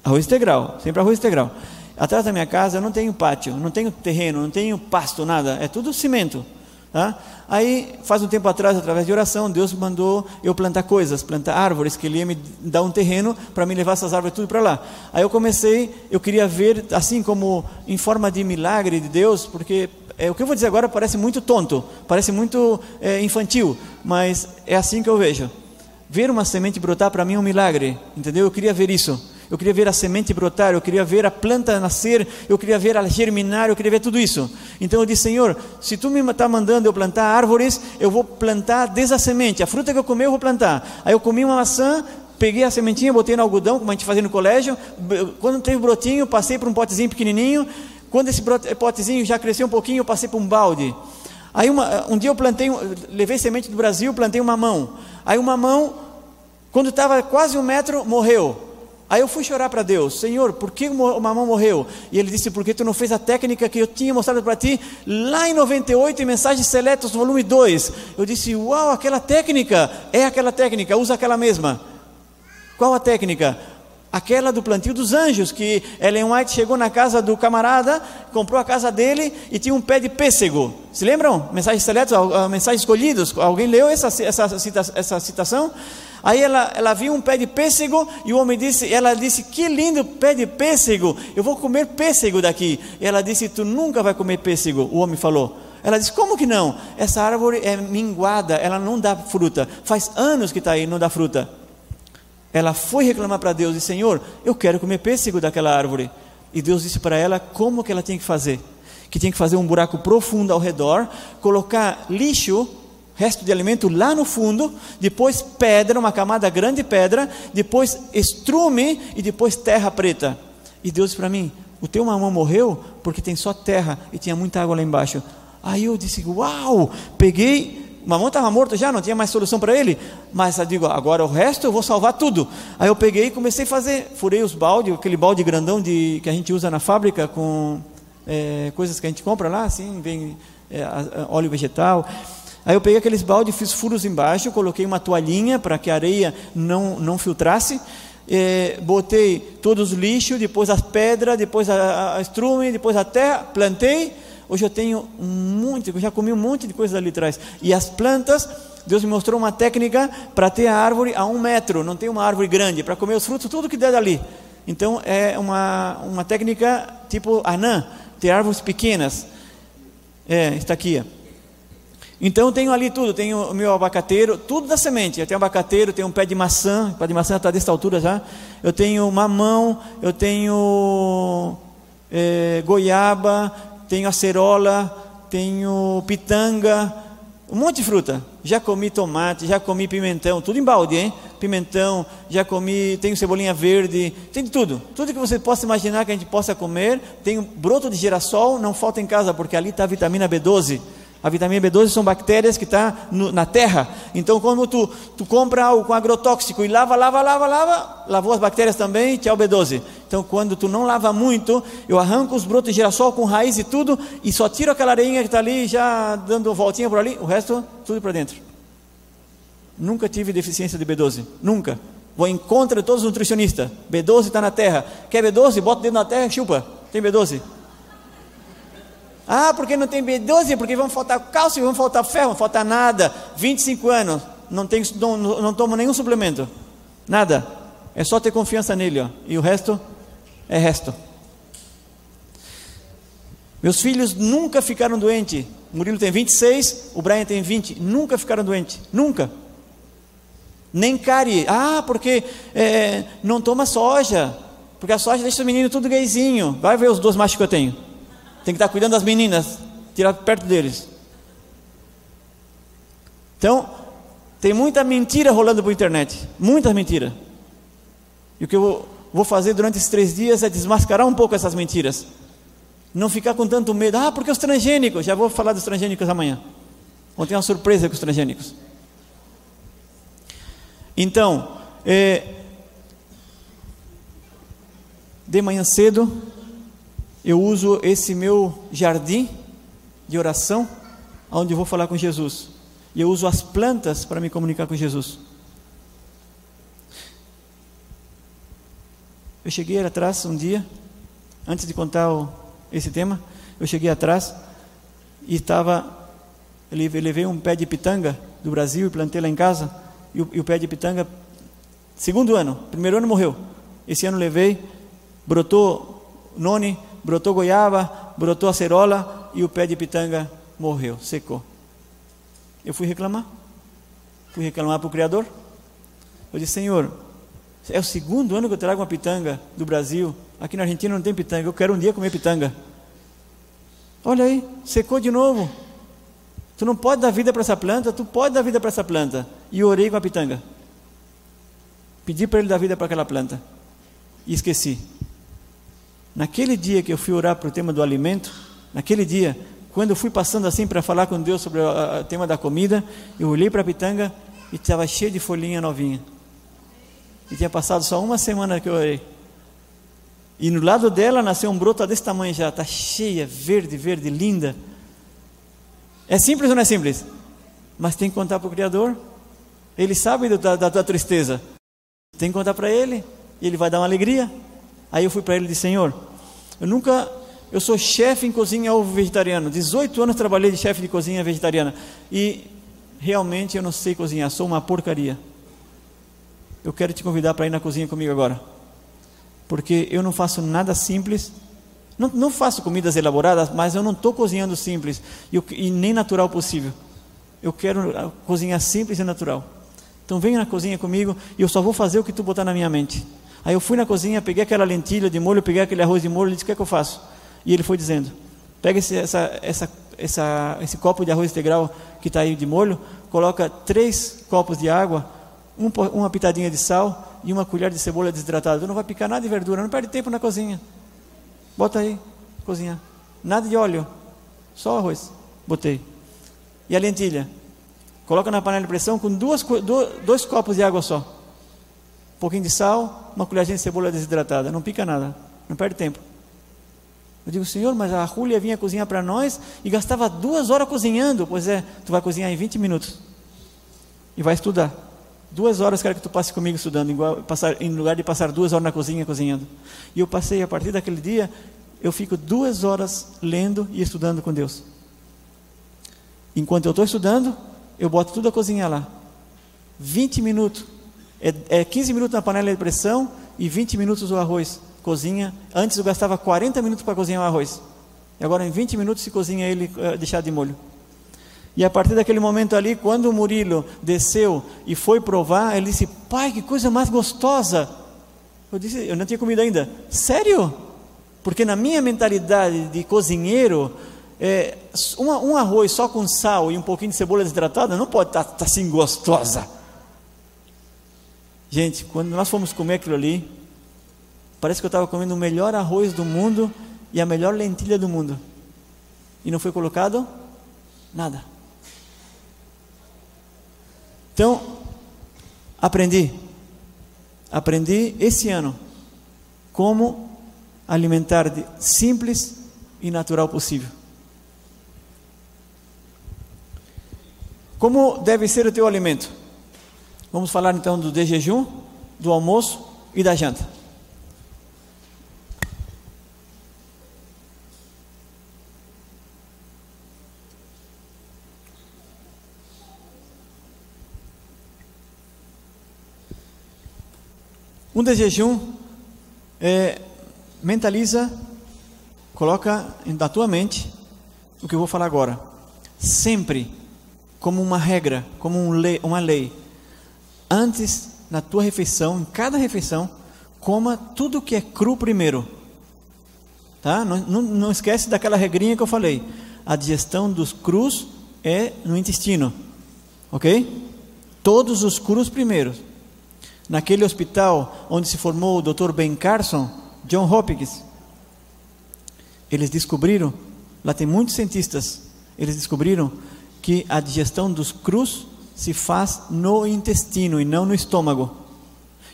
arroz integral, sempre arroz integral. Atrás da minha casa eu não tenho pátio, não tenho terreno, não tenho pasto, nada, é tudo cimento. Tá? Aí, faz um tempo atrás, através de oração, Deus mandou eu plantar coisas, plantar árvores, que Ele ia me dar um terreno para me levar essas árvores tudo para lá. Aí eu comecei, eu queria ver, assim como em forma de milagre de Deus, porque é, o que eu vou dizer agora parece muito tonto, parece muito é, infantil, mas é assim que eu vejo. Ver uma semente brotar para mim é um milagre, entendeu? Eu queria ver isso eu queria ver a semente brotar, eu queria ver a planta nascer, eu queria ver ela germinar, eu queria ver tudo isso. Então eu disse, Senhor, se tu me está mandando eu plantar árvores, eu vou plantar desde a semente, a fruta que eu comer eu vou plantar. Aí eu comi uma maçã, peguei a sementinha, botei no algodão, como a gente fazia no colégio, quando teve brotinho, passei para um potezinho pequenininho, quando esse potezinho já cresceu um pouquinho, eu passei para um balde. Aí uma, um dia eu plantei, levei semente do Brasil, plantei uma mão. Aí uma mão, quando estava quase um metro, morreu. Aí eu fui chorar para Deus, Senhor, por que o mamão morreu? E ele disse, porque tu não fez a técnica que eu tinha mostrado para ti lá em 98 em Mensagens Seletos, volume 2. Eu disse, uau, aquela técnica, é aquela técnica, usa aquela mesma. Qual a técnica? Aquela do plantio dos anjos, que Ellen White chegou na casa do camarada, comprou a casa dele e tinha um pé de pêssego. Se lembram? Mensagens seletos, mensagens escolhidos. Alguém leu essa, essa, essa citação? Aí ela, ela viu um pé de pêssego e o homem disse, ela disse, que lindo pé de pêssego, eu vou comer pêssego daqui. E ela disse, tu nunca vai comer pêssego. O homem falou. Ela disse, como que não? Essa árvore é minguada, ela não dá fruta. Faz anos que está aí, não dá fruta. Ela foi reclamar para Deus e Senhor, eu quero comer pêssego daquela árvore. E Deus disse para ela como que ela tinha que fazer. Que tinha que fazer um buraco profundo ao redor, colocar lixo resto de alimento lá no fundo, depois pedra, uma camada grande de pedra, depois estrume e depois terra preta. E Deus disse para mim: O teu mamão morreu porque tem só terra e tinha muita água lá embaixo. Aí eu disse: Uau! Peguei, mamão estava morto já, não tinha mais solução para ele, mas eu digo: Agora o resto eu vou salvar tudo. Aí eu peguei e comecei a fazer, furei os baldes, aquele balde grandão de, que a gente usa na fábrica com é, coisas que a gente compra lá, assim, vem é, óleo vegetal. Aí eu peguei aqueles baldes, fiz furos embaixo, coloquei uma toalhinha para que a areia não, não filtrasse, eh, botei todos os lixos, depois as pedras, depois a, a estrume, depois a terra, plantei. Hoje eu tenho um monte, eu já comi um monte de coisas ali atrás. E as plantas, Deus me mostrou uma técnica para ter a árvore a um metro, não tem uma árvore grande, para comer os frutos, tudo que der dali. Então é uma, uma técnica tipo anã, ter árvores pequenas. É, está aqui. Então tenho ali tudo, tenho o meu abacateiro, tudo da semente. Eu tenho abacateiro, tenho um pé de maçã, o pé de maçã está dessa altura já. Eu tenho mamão, eu tenho é, goiaba, tenho acerola, tenho pitanga, um monte de fruta. Já comi tomate, já comi pimentão, tudo em balde, hein? Pimentão, já comi, tenho cebolinha verde, tem tudo. Tudo que você possa imaginar que a gente possa comer. Tenho broto de girassol, não falta em casa, porque ali está a vitamina B12 a vitamina B12 são bactérias que estão tá na terra. Então, quando tu, tu compra algo com agrotóxico e lava, lava, lava, lava, lavou as bactérias também, tchau B12. Então, quando tu não lava muito, eu arranco os brotos de girassol com raiz e tudo, e só tiro aquela areinha que está ali, já dando voltinha por ali, o resto, tudo para dentro. Nunca tive deficiência de B12, nunca. Vou em contra de todos os nutricionistas. B12 está na terra. Quer B12? Bota o dedo na terra e chupa. Tem B12. Ah, porque não tem B12? Porque vão faltar cálcio, vão faltar ferro, não falta nada. 25 anos, não, tem, não, não tomo nenhum suplemento. Nada. É só ter confiança nele. Ó. E o resto é resto. Meus filhos nunca ficaram doentes. O Murilo tem 26, o Brian tem 20. Nunca ficaram doentes. Nunca. Nem cárie. Ah, porque é, não toma soja. Porque a soja deixa o menino tudo gayzinho. Vai ver os dois machos que eu tenho. Tem que estar cuidando das meninas, tirar perto deles. Então, tem muita mentira rolando por internet. Muita mentira. E o que eu vou fazer durante esses três dias é desmascarar um pouco essas mentiras. Não ficar com tanto medo. Ah, porque os transgênicos. Já vou falar dos transgênicos amanhã. Ontem uma surpresa com os transgênicos. Então, é, de manhã cedo, eu uso esse meu jardim de oração, onde eu vou falar com Jesus. E eu uso as plantas para me comunicar com Jesus. Eu cheguei atrás um dia, antes de contar o, esse tema, eu cheguei atrás e estava. Levei um pé de pitanga do Brasil e plantei lá em casa. E o, e o pé de pitanga, segundo ano, primeiro ano morreu. Esse ano levei, brotou noni, brotou goiaba, brotou acerola e o pé de pitanga morreu, secou. Eu fui reclamar. Fui reclamar para o Criador. Eu disse, Senhor, é o segundo ano que eu trago uma pitanga do Brasil. Aqui na Argentina não tem pitanga. Eu quero um dia comer pitanga. Olha aí, secou de novo. Tu não pode dar vida para essa planta, tu pode dar vida para essa planta. E orei com a pitanga. Pedi para ele dar vida para aquela planta. E esqueci. Naquele dia que eu fui orar para o tema do alimento, naquele dia, quando eu fui passando assim para falar com Deus sobre o tema da comida, eu olhei para a pitanga e estava cheio de folhinha novinha. E tinha passado só uma semana que eu orei. E no lado dela nasceu um broto desse tamanho já, está cheia, verde, verde, linda. É simples ou não é simples? Mas tem que contar para o Criador. Ele sabe da, da tua tristeza. Tem que contar para Ele. E Ele vai dar uma alegria. Aí eu fui para Ele e disse: Senhor, eu nunca. Eu sou chefe em cozinha ovo vegetariano. 18 anos trabalhei de chefe de cozinha vegetariana. E realmente eu não sei cozinhar. Sou uma porcaria. Eu quero te convidar para ir na cozinha comigo agora. Porque eu não faço nada simples não, não faço comidas elaboradas, mas eu não estou cozinhando simples e, e, nem natural possível. Eu quero ah, cozinhar simples e natural. Então venha na cozinha comigo e eu só vou fazer o que tu botar na minha mente. Aí eu fui na cozinha, peguei aquela lentilha de molho, peguei aquele arroz de molho e disse: O que é que eu faço? E ele foi dizendo: Pega esse, essa, essa, essa, esse copo de arroz integral que está aí de molho, coloca três copos de água, um, uma pitadinha de sal e uma colher de cebola desidratada. Tu não vai picar nada de verdura, não perde tempo na cozinha. Bota aí, cozinhar. Nada de óleo, só arroz. Botei. E a lentilha? Coloca na panela de pressão com duas, dois copos de água só. Um pouquinho de sal, uma colherzinha de cebola desidratada. Não pica nada, não perde tempo. Eu digo, Senhor, mas a Júlia vinha cozinhar para nós e gastava duas horas cozinhando. Pois é, tu vai cozinhar em 20 minutos. E vai estudar. Duas horas quero que tu passe comigo estudando, igual, passar, em lugar de passar duas horas na cozinha cozinhando. E eu passei, a partir daquele dia, eu fico duas horas lendo e estudando com Deus. Enquanto eu estou estudando, eu boto tudo a cozinhar lá. 20 minutos. É, é 15 minutos na panela de pressão e 20 minutos o arroz. Cozinha. Antes eu gastava 40 minutos para cozinhar o arroz. E agora em 20 minutos se cozinha ele uh, deixar de molho. E a partir daquele momento ali, quando o Murilo desceu e foi provar, ele disse: Pai, que coisa mais gostosa. Eu disse: Eu não tinha comido ainda. Sério? Porque na minha mentalidade de cozinheiro, é, uma, um arroz só com sal e um pouquinho de cebola desidratada não pode estar tá, tá assim gostosa. Gente, quando nós fomos comer aquilo ali, parece que eu estava comendo o melhor arroz do mundo e a melhor lentilha do mundo. E não foi colocado nada. Então, aprendi, aprendi esse ano como alimentar de simples e natural possível. Como deve ser o teu alimento? Vamos falar então do de jejum, do almoço e da janta. Um de jejum é, mentaliza, coloca na tua mente o que eu vou falar agora. Sempre como uma regra, como um lei, uma lei. Antes, na tua refeição, em cada refeição, coma tudo que é cru primeiro. Tá? Não, não, não esquece daquela regrinha que eu falei. A digestão dos crus é no intestino. Ok? Todos os crus primeiros naquele hospital onde se formou o Dr. Ben Carson, John Hopkins, eles descobriram, lá tem muitos cientistas, eles descobriram que a digestão dos crus se faz no intestino e não no estômago.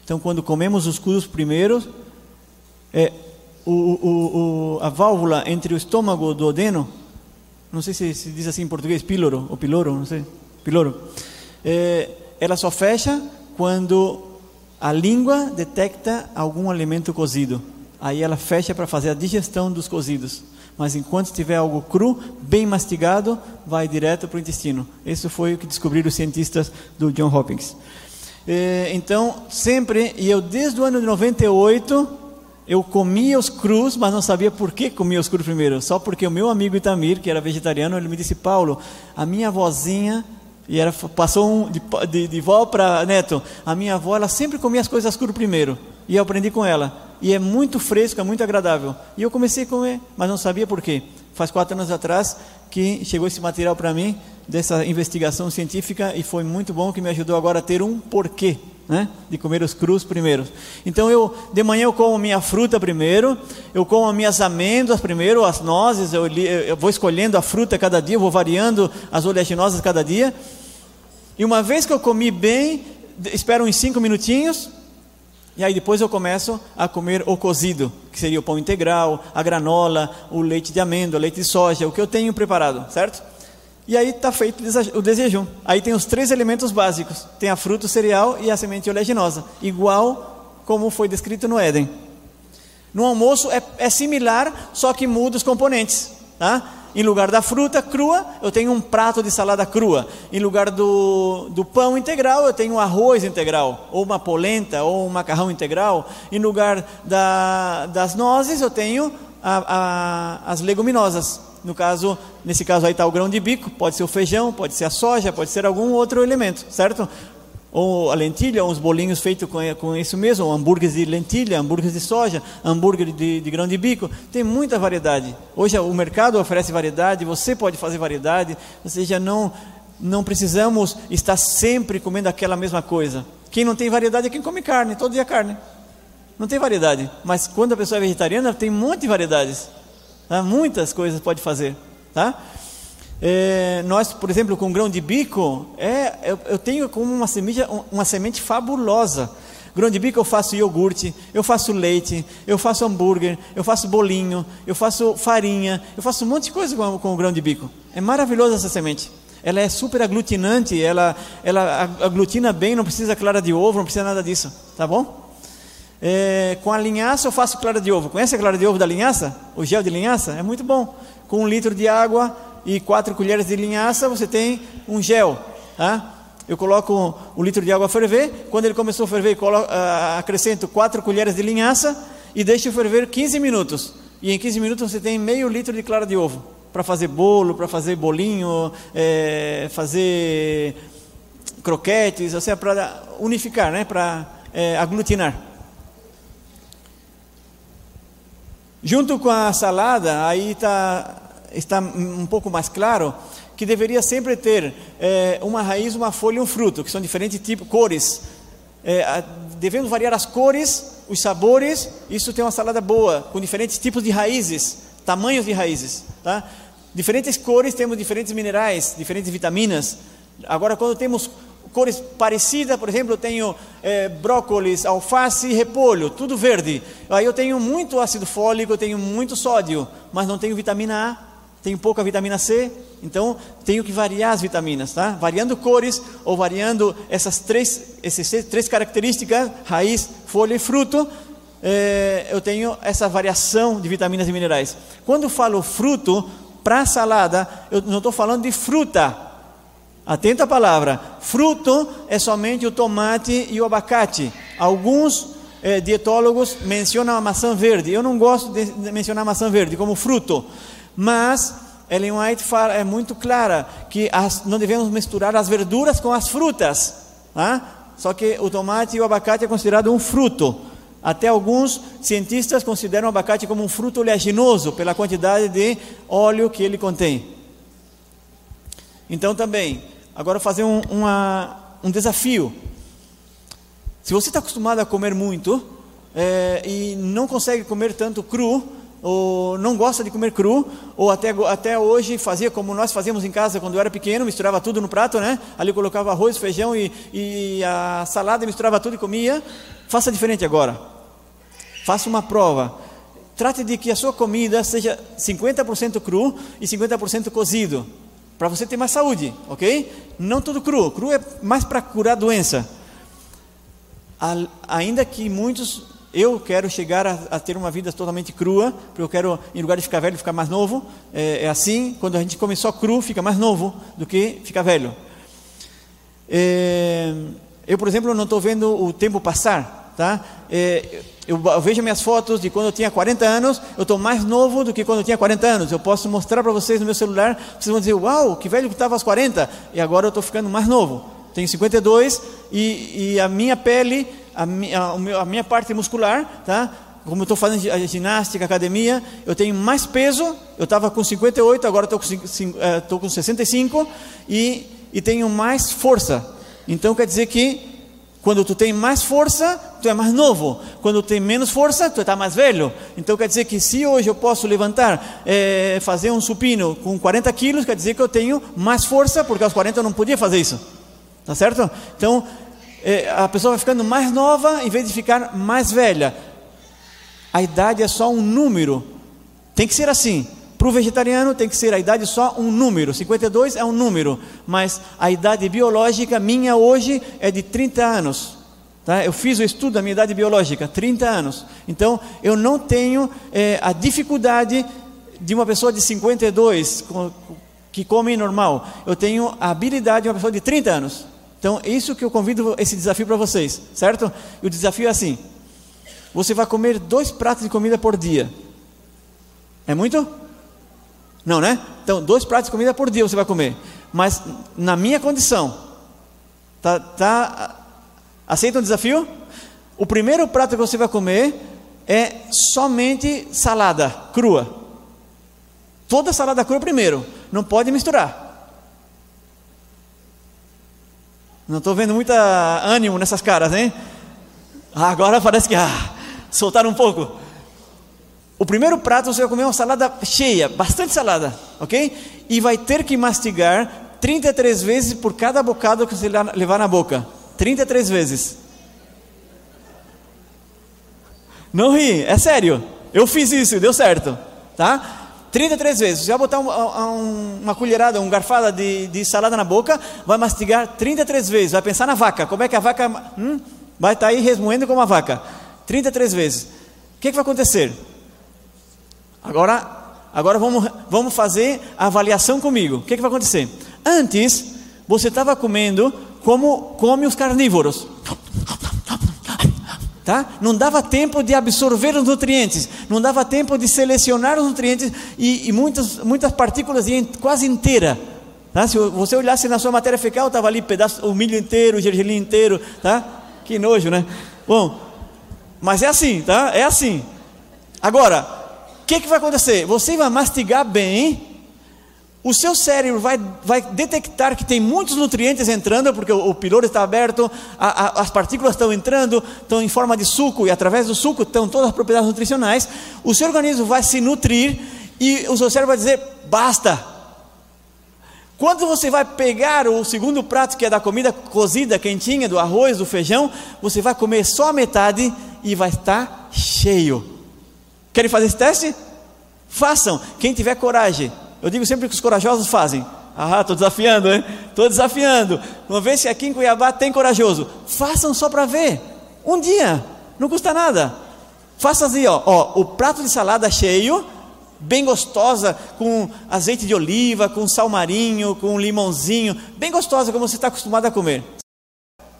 Então, quando comemos os crus primeiro, é, o, o, o, a válvula entre o estômago e o duodeno, não sei se se diz assim em português, píloro ou piloro, não sei, piloro, é, ela só fecha quando A língua detecta algum alimento cozido. Aí ela fecha para fazer a digestão dos cozidos. Mas enquanto tiver algo cru, bem mastigado, vai direto para o intestino. Isso foi o que descobriram os cientistas do John Hopkins. É, então, sempre, e eu desde o ano de 98, eu comia os crus, mas não sabia por que comia os crus primeiro. Só porque o meu amigo Itamir, que era vegetariano, ele me disse: Paulo, a minha vozinha e era, passou um, de, de, de vó para neto. A minha avó, ela sempre comia as coisas cru primeiro. E eu aprendi com ela. E é muito fresco, é muito agradável. E eu comecei a comer, mas não sabia por quê. Faz quatro anos atrás que chegou esse material para mim, dessa investigação científica, e foi muito bom que me ajudou agora a ter um porquê. Né? de comer os crus primeiro. Então eu de manhã eu como minha fruta primeiro, eu como as minhas amêndoas primeiro, as nozes, eu, eu vou escolhendo a fruta cada dia, eu vou variando as oleaginosas cada dia. E uma vez que eu comi bem, espero uns cinco minutinhos, e aí depois eu começo a comer o cozido, que seria o pão integral, a granola, o leite de amêndoa, leite de soja, o que eu tenho preparado, certo? E aí está feito o desejum. Aí tem os três elementos básicos: tem a fruta, o cereal e a semente oleaginosa, igual como foi descrito no Éden. No almoço é, é similar, só que muda os componentes. Tá? Em lugar da fruta crua, eu tenho um prato de salada crua. Em lugar do, do pão integral, eu tenho arroz integral, ou uma polenta, ou um macarrão integral. Em lugar da, das nozes, eu tenho a, a, as leguminosas. No caso, nesse caso aí está o grão de bico, pode ser o feijão, pode ser a soja, pode ser algum outro elemento, certo? Ou a lentilha, uns bolinhos feitos com, com isso mesmo, hambúrgueres de lentilha, hambúrgueres de soja, hambúrguer de, de grão de bico, tem muita variedade. Hoje o mercado oferece variedade, você pode fazer variedade, ou seja, não, não precisamos estar sempre comendo aquela mesma coisa. Quem não tem variedade é quem come carne, todo dia carne. Não tem variedade, mas quando a pessoa é vegetariana, tem um monte de variedades. Tá? Muitas coisas pode fazer. Tá? É, nós, por exemplo, com grão de bico, é, eu, eu tenho como uma semente, uma semente fabulosa. Grão de bico eu faço iogurte, eu faço leite, eu faço hambúrguer, eu faço bolinho, eu faço farinha, eu faço um monte de coisa com, com o grão de bico. É maravilhosa essa semente. Ela é super aglutinante, ela, ela aglutina bem, não precisa clara de ovo, não precisa nada disso, tá bom? É, com a linhaça eu faço clara de ovo. Conhece a clara de ovo da linhaça? O gel de linhaça? É muito bom. Com um litro de água, e quatro colheres de linhaça, você tem um gel. Tá? Eu coloco um litro de água a ferver. Quando ele começou a ferver, coloco, uh, acrescento quatro colheres de linhaça e deixo ferver 15 minutos. E em 15 minutos você tem meio litro de clara de ovo para fazer bolo, para fazer bolinho, é, fazer croquetes, ou seja, para unificar, né? para é, aglutinar. Junto com a salada, aí está está um pouco mais claro que deveria sempre ter é, uma raiz, uma folha e um fruto, que são diferentes tipos, cores. É, devemos variar as cores, os sabores. Isso tem uma salada boa, com diferentes tipos de raízes, tamanhos de raízes. Tá? Diferentes cores, temos diferentes minerais, diferentes vitaminas. Agora, quando temos cores parecidas, por exemplo, eu tenho é, brócolis, alface e repolho, tudo verde. Aí eu tenho muito ácido fólico, eu tenho muito sódio, mas não tenho vitamina A tenho pouca vitamina C, então tenho que variar as vitaminas, tá? Variando cores ou variando essas três, essas três características, raiz, folha e fruto, é, eu tenho essa variação de vitaminas e minerais. Quando falo fruto, para salada, eu não estou falando de fruta. Atenta a palavra. Fruto é somente o tomate e o abacate. Alguns é, dietólogos mencionam a maçã verde. Eu não gosto de mencionar a maçã verde como fruto. Mas Ellen White fala, é muito clara que as, não devemos misturar as verduras com as frutas. Tá? Só que o tomate e o abacate é considerado um fruto. Até alguns cientistas consideram o abacate como um fruto oleaginoso pela quantidade de óleo que ele contém. Então também, agora fazer um, uma, um desafio. Se você está acostumado a comer muito é, e não consegue comer tanto cru, ou não gosta de comer cru, ou até, até hoje fazia como nós fazíamos em casa quando eu era pequeno, misturava tudo no prato, né? Ali colocava arroz, feijão e, e a salada, misturava tudo e comia. Faça diferente agora. Faça uma prova. Trate de que a sua comida seja 50% cru e 50% cozido, para você ter mais saúde, ok? Não tudo cru. Cru é mais para curar doença. ainda que muitos eu quero chegar a, a, ter uma vida totalmente crua, porque eu quero, em lugar de ficar velho, ficar mais novo. É, é assim, quando a gente come só cru, fica mais novo do que fica velho. É, eu, por exemplo, não estou vendo o tempo passar, tá? É, eu, vejo minhas fotos de quando eu tinha 40 anos, eu estou mais novo do que quando eu tinha 40 anos. Eu posso mostrar para vocês no meu celular, vocês vão dizer, uau, que velho que estava aos 40, e agora eu estou ficando mais novo. Tenho 52 e, e a minha pele a minha, a minha parte muscular, tá? Como eu estou fazendo ginástica, academia, eu tenho mais peso. Eu estava com 58, agora estou com, com 65 e, e tenho mais força. Então quer dizer que quando tu tem mais força, tu é mais novo. Quando tu tem menos força, tu está mais velho. Então quer dizer que se hoje eu posso levantar, é, fazer um supino com 40 quilos, quer dizer que eu tenho mais força, porque aos 40 eu não podia fazer isso. Tá certo? Então é, a pessoa vai ficando mais nova em vez de ficar mais velha. A idade é só um número. Tem que ser assim. Para o vegetariano tem que ser a idade só um número. 52 é um número. Mas a idade biológica minha hoje é de 30 anos. Tá? Eu fiz o estudo da minha idade biológica, 30 anos. Então eu não tenho é, a dificuldade de uma pessoa de 52 que come normal. Eu tenho a habilidade de uma pessoa de 30 anos. Então, é isso que eu convido esse desafio para vocês, certo? E o desafio é assim: você vai comer dois pratos de comida por dia. É muito? Não, né? Então, dois pratos de comida por dia você vai comer. Mas na minha condição, tá, tá aceita o desafio? O primeiro prato que você vai comer é somente salada crua. Toda salada crua primeiro, não pode misturar. Não estou vendo muito ânimo nessas caras, hein? Ah, agora parece que ah, soltaram um pouco. O primeiro prato você vai comer uma salada cheia, bastante salada, ok? E vai ter que mastigar 33 vezes por cada bocado que você levar na boca. 33 vezes. Não ri, é sério. Eu fiz isso, deu certo, tá? 33 vezes. Você vai botar um, um, uma colherada, uma garfada de, de, salada na boca, vai mastigar 33 vezes. Vai pensar na vaca. Como é que a vaca hum, vai estar tá aí resmoendo como a vaca? 33 vezes. O que, que vai acontecer? Agora, agora vamos, vamos fazer a avaliação comigo. O que, que vai acontecer? Antes, você estava comendo como come os carnívoros tá? Não dava tempo de absorver os nutrientes, não dava tempo de selecionar os nutrientes e, e muitas, muitas partículas iam quase inteira. Tá? Se você olhasse na sua matéria fecal, estava ali pedaço, o milho inteiro, o gergelim inteiro, tá? Que nojo, né? Bom, mas é assim, tá? É assim. Agora, o que, que vai acontecer? Você vai mastigar bem o seu cérebro vai, vai detectar que tem muitos nutrientes entrando, porque o, o está aberto, a, a, as partículas estão entrando, estão em forma de suco, e através do suco estão todas as propriedades nutricionais. O seu organismo vai se nutrir e o seu cérebro vai dizer: basta. Quando você vai pegar o segundo prato, que é da comida cozida, quentinha, do arroz, do feijão, você vai comer só a metade e vai estar cheio. Querem fazer esse teste? Façam. Quem tiver coragem, eu digo sempre que os corajosos fazem. Ah, estou desafiando, hein? Estou desafiando. Vamos ver se aqui em Cuiabá tem corajoso. Façam só para ver. Um dia, não custa nada. Faça assim, ó, ó, o prato de salada cheio, bem gostosa, com azeite de oliva, com sal marinho, com limãozinho, bem gostosa como você está acostumado a comer.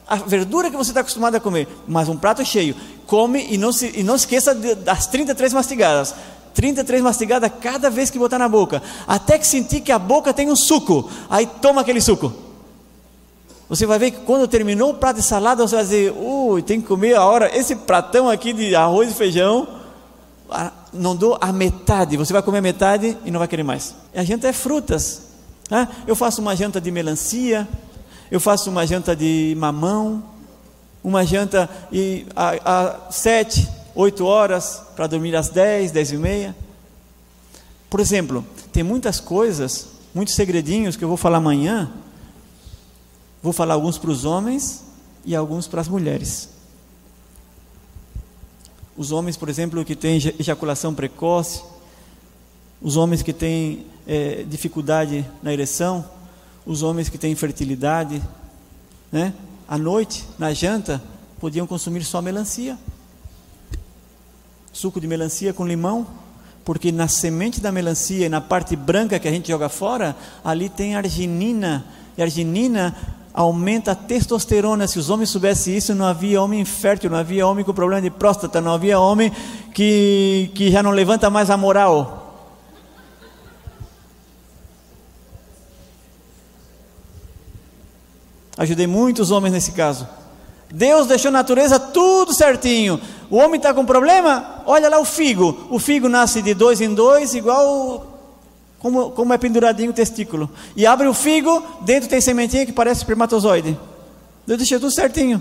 A verdura que você está acostumado a comer, mas um prato cheio. Come e não, se, e não esqueça das 33 mastigadas. 33 mastigadas cada vez que botar na boca, até que sentir que a boca tem um suco, aí toma aquele suco. Você vai ver que quando terminou o prato de salada, você vai dizer, ui, tem que comer a hora, esse pratão aqui de arroz e feijão, não dou a metade, você vai comer a metade e não vai querer mais. E a janta é frutas. Né? Eu faço uma janta de melancia, eu faço uma janta de mamão, uma janta e a, a sete, 8 horas para dormir às 10, 10 e meia. Por exemplo, tem muitas coisas, muitos segredinhos que eu vou falar amanhã. Vou falar alguns para os homens e alguns para as mulheres. Os homens, por exemplo, que têm ejaculação precoce, os homens que têm é, dificuldade na ereção, os homens que têm infertilidade, né? À noite, na janta, podiam consumir só melancia. Suco de melancia com limão, porque na semente da melancia e na parte branca que a gente joga fora, ali tem arginina, e arginina aumenta a testosterona. Se os homens soubessem isso, não havia homem infértil, não havia homem com problema de próstata, não havia homem que, que já não levanta mais a moral. Ajudei muitos homens nesse caso. Deus deixou a natureza tudo certinho. O homem está com problema? Olha lá o figo. O figo nasce de dois em dois, igual como, como é penduradinho o testículo. E abre o figo, dentro tem sementinha que parece espermatozoide. Deus deixou tudo certinho.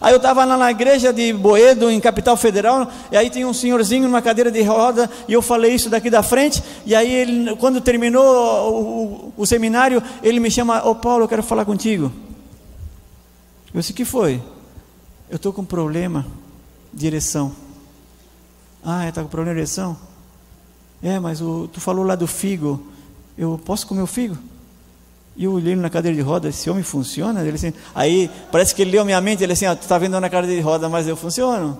Aí eu estava lá na igreja de Boedo, em Capital Federal, e aí tinha um senhorzinho numa cadeira de roda, e eu falei isso daqui da frente, e aí ele, quando terminou o, o, o seminário, ele me chama, ô oh, Paulo, eu quero falar contigo. Eu disse, que foi? Eu estou com problema de ereção. Ah, está com problema de ereção? É, mas o, tu falou lá do figo. Eu posso comer o figo? E eu olhei na cadeira de roda, esse homem funciona? Ele assim, aí parece que ele leu minha mente, ele assim, ah, tu está vendo na cadeira de roda, mas eu funciono.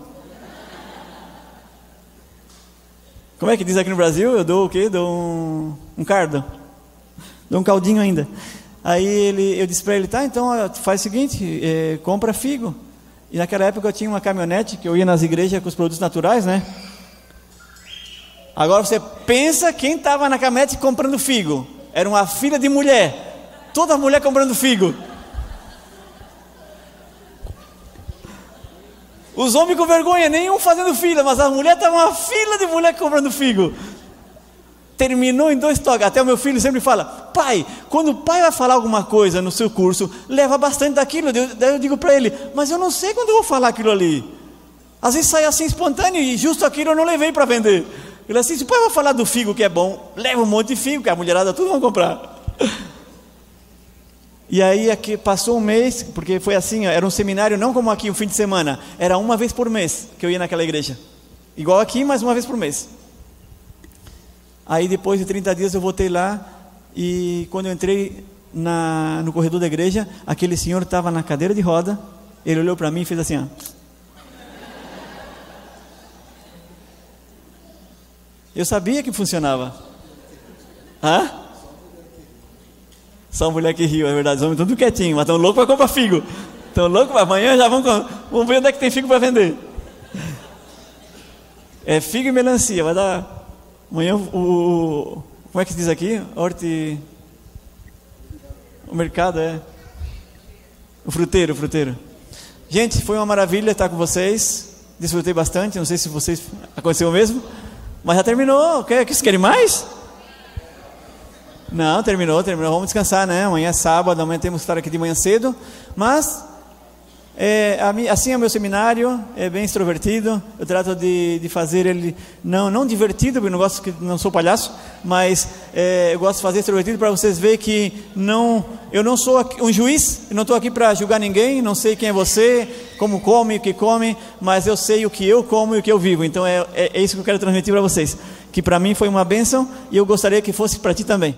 Como é que diz aqui no Brasil? Eu dou o quê? Dou um, um cardo. Dou um caldinho ainda. Aí ele, eu disse para ele, tá, então faz o seguinte, é, compra figo. E naquela época eu tinha uma caminhonete que eu ia nas igrejas com os produtos naturais, né? Agora você pensa quem estava na caminhonete comprando figo. Era uma filha de mulher. Toda mulher comprando figo. Os homens com vergonha, nenhum fazendo fila, mas a mulher estava uma fila de mulher comprando figo terminou em dois toques. Até o meu filho sempre fala: pai, quando o pai vai falar alguma coisa no seu curso, leva bastante daquilo. Daí eu digo para ele: mas eu não sei quando eu vou falar aquilo ali. Às vezes sai assim espontâneo e justo aquilo eu não levei para vender. Ele assim: se o pai vai falar do figo que é bom, leva um monte de figo, que a mulherada tudo vão comprar. E aí aqui passou um mês, porque foi assim, era um seminário não como aqui, um fim de semana, era uma vez por mês que eu ia naquela igreja. Igual aqui, mas uma vez por mês. Aí depois de 30 dias eu voltei lá e quando eu entrei na, no corredor da igreja, aquele senhor estava na cadeira de roda, ele olhou para mim e fez assim, ó. Eu sabia que funcionava. Hã? Só mulher que riu, é verdade. Os homens tudo quietinho, mas estão loucos para comprar figo. Estão loucos para amanhã já vão, vamos ver onde é que tem figo para vender. É figo e melancia, vai dar Amanhã o. Como é que se diz aqui? Horti. O mercado é. O fruteiro, o fruteiro. Gente, foi uma maravilha estar com vocês. Desfrutei bastante. Não sei se vocês. Aconteceu o mesmo. Mas já terminou. Quer, vocês querem mais? Não, terminou, terminou. Vamos descansar, né? Amanhã é sábado, amanhã temos que estar aqui de manhã cedo. Mas é, assim é o meu seminário, é bem extrovertido. Eu trato de, de fazer ele não não divertido, porque não gosto que não sou palhaço, mas é, eu gosto de fazer extrovertido para vocês verem que não eu não sou um juiz, não estou aqui para julgar ninguém, não sei quem é você, como come, o que come, mas eu sei o que eu como e o que eu vivo. Então é, é, é isso que eu quero transmitir para vocês, que para mim foi uma bênção e eu gostaria que fosse para ti também.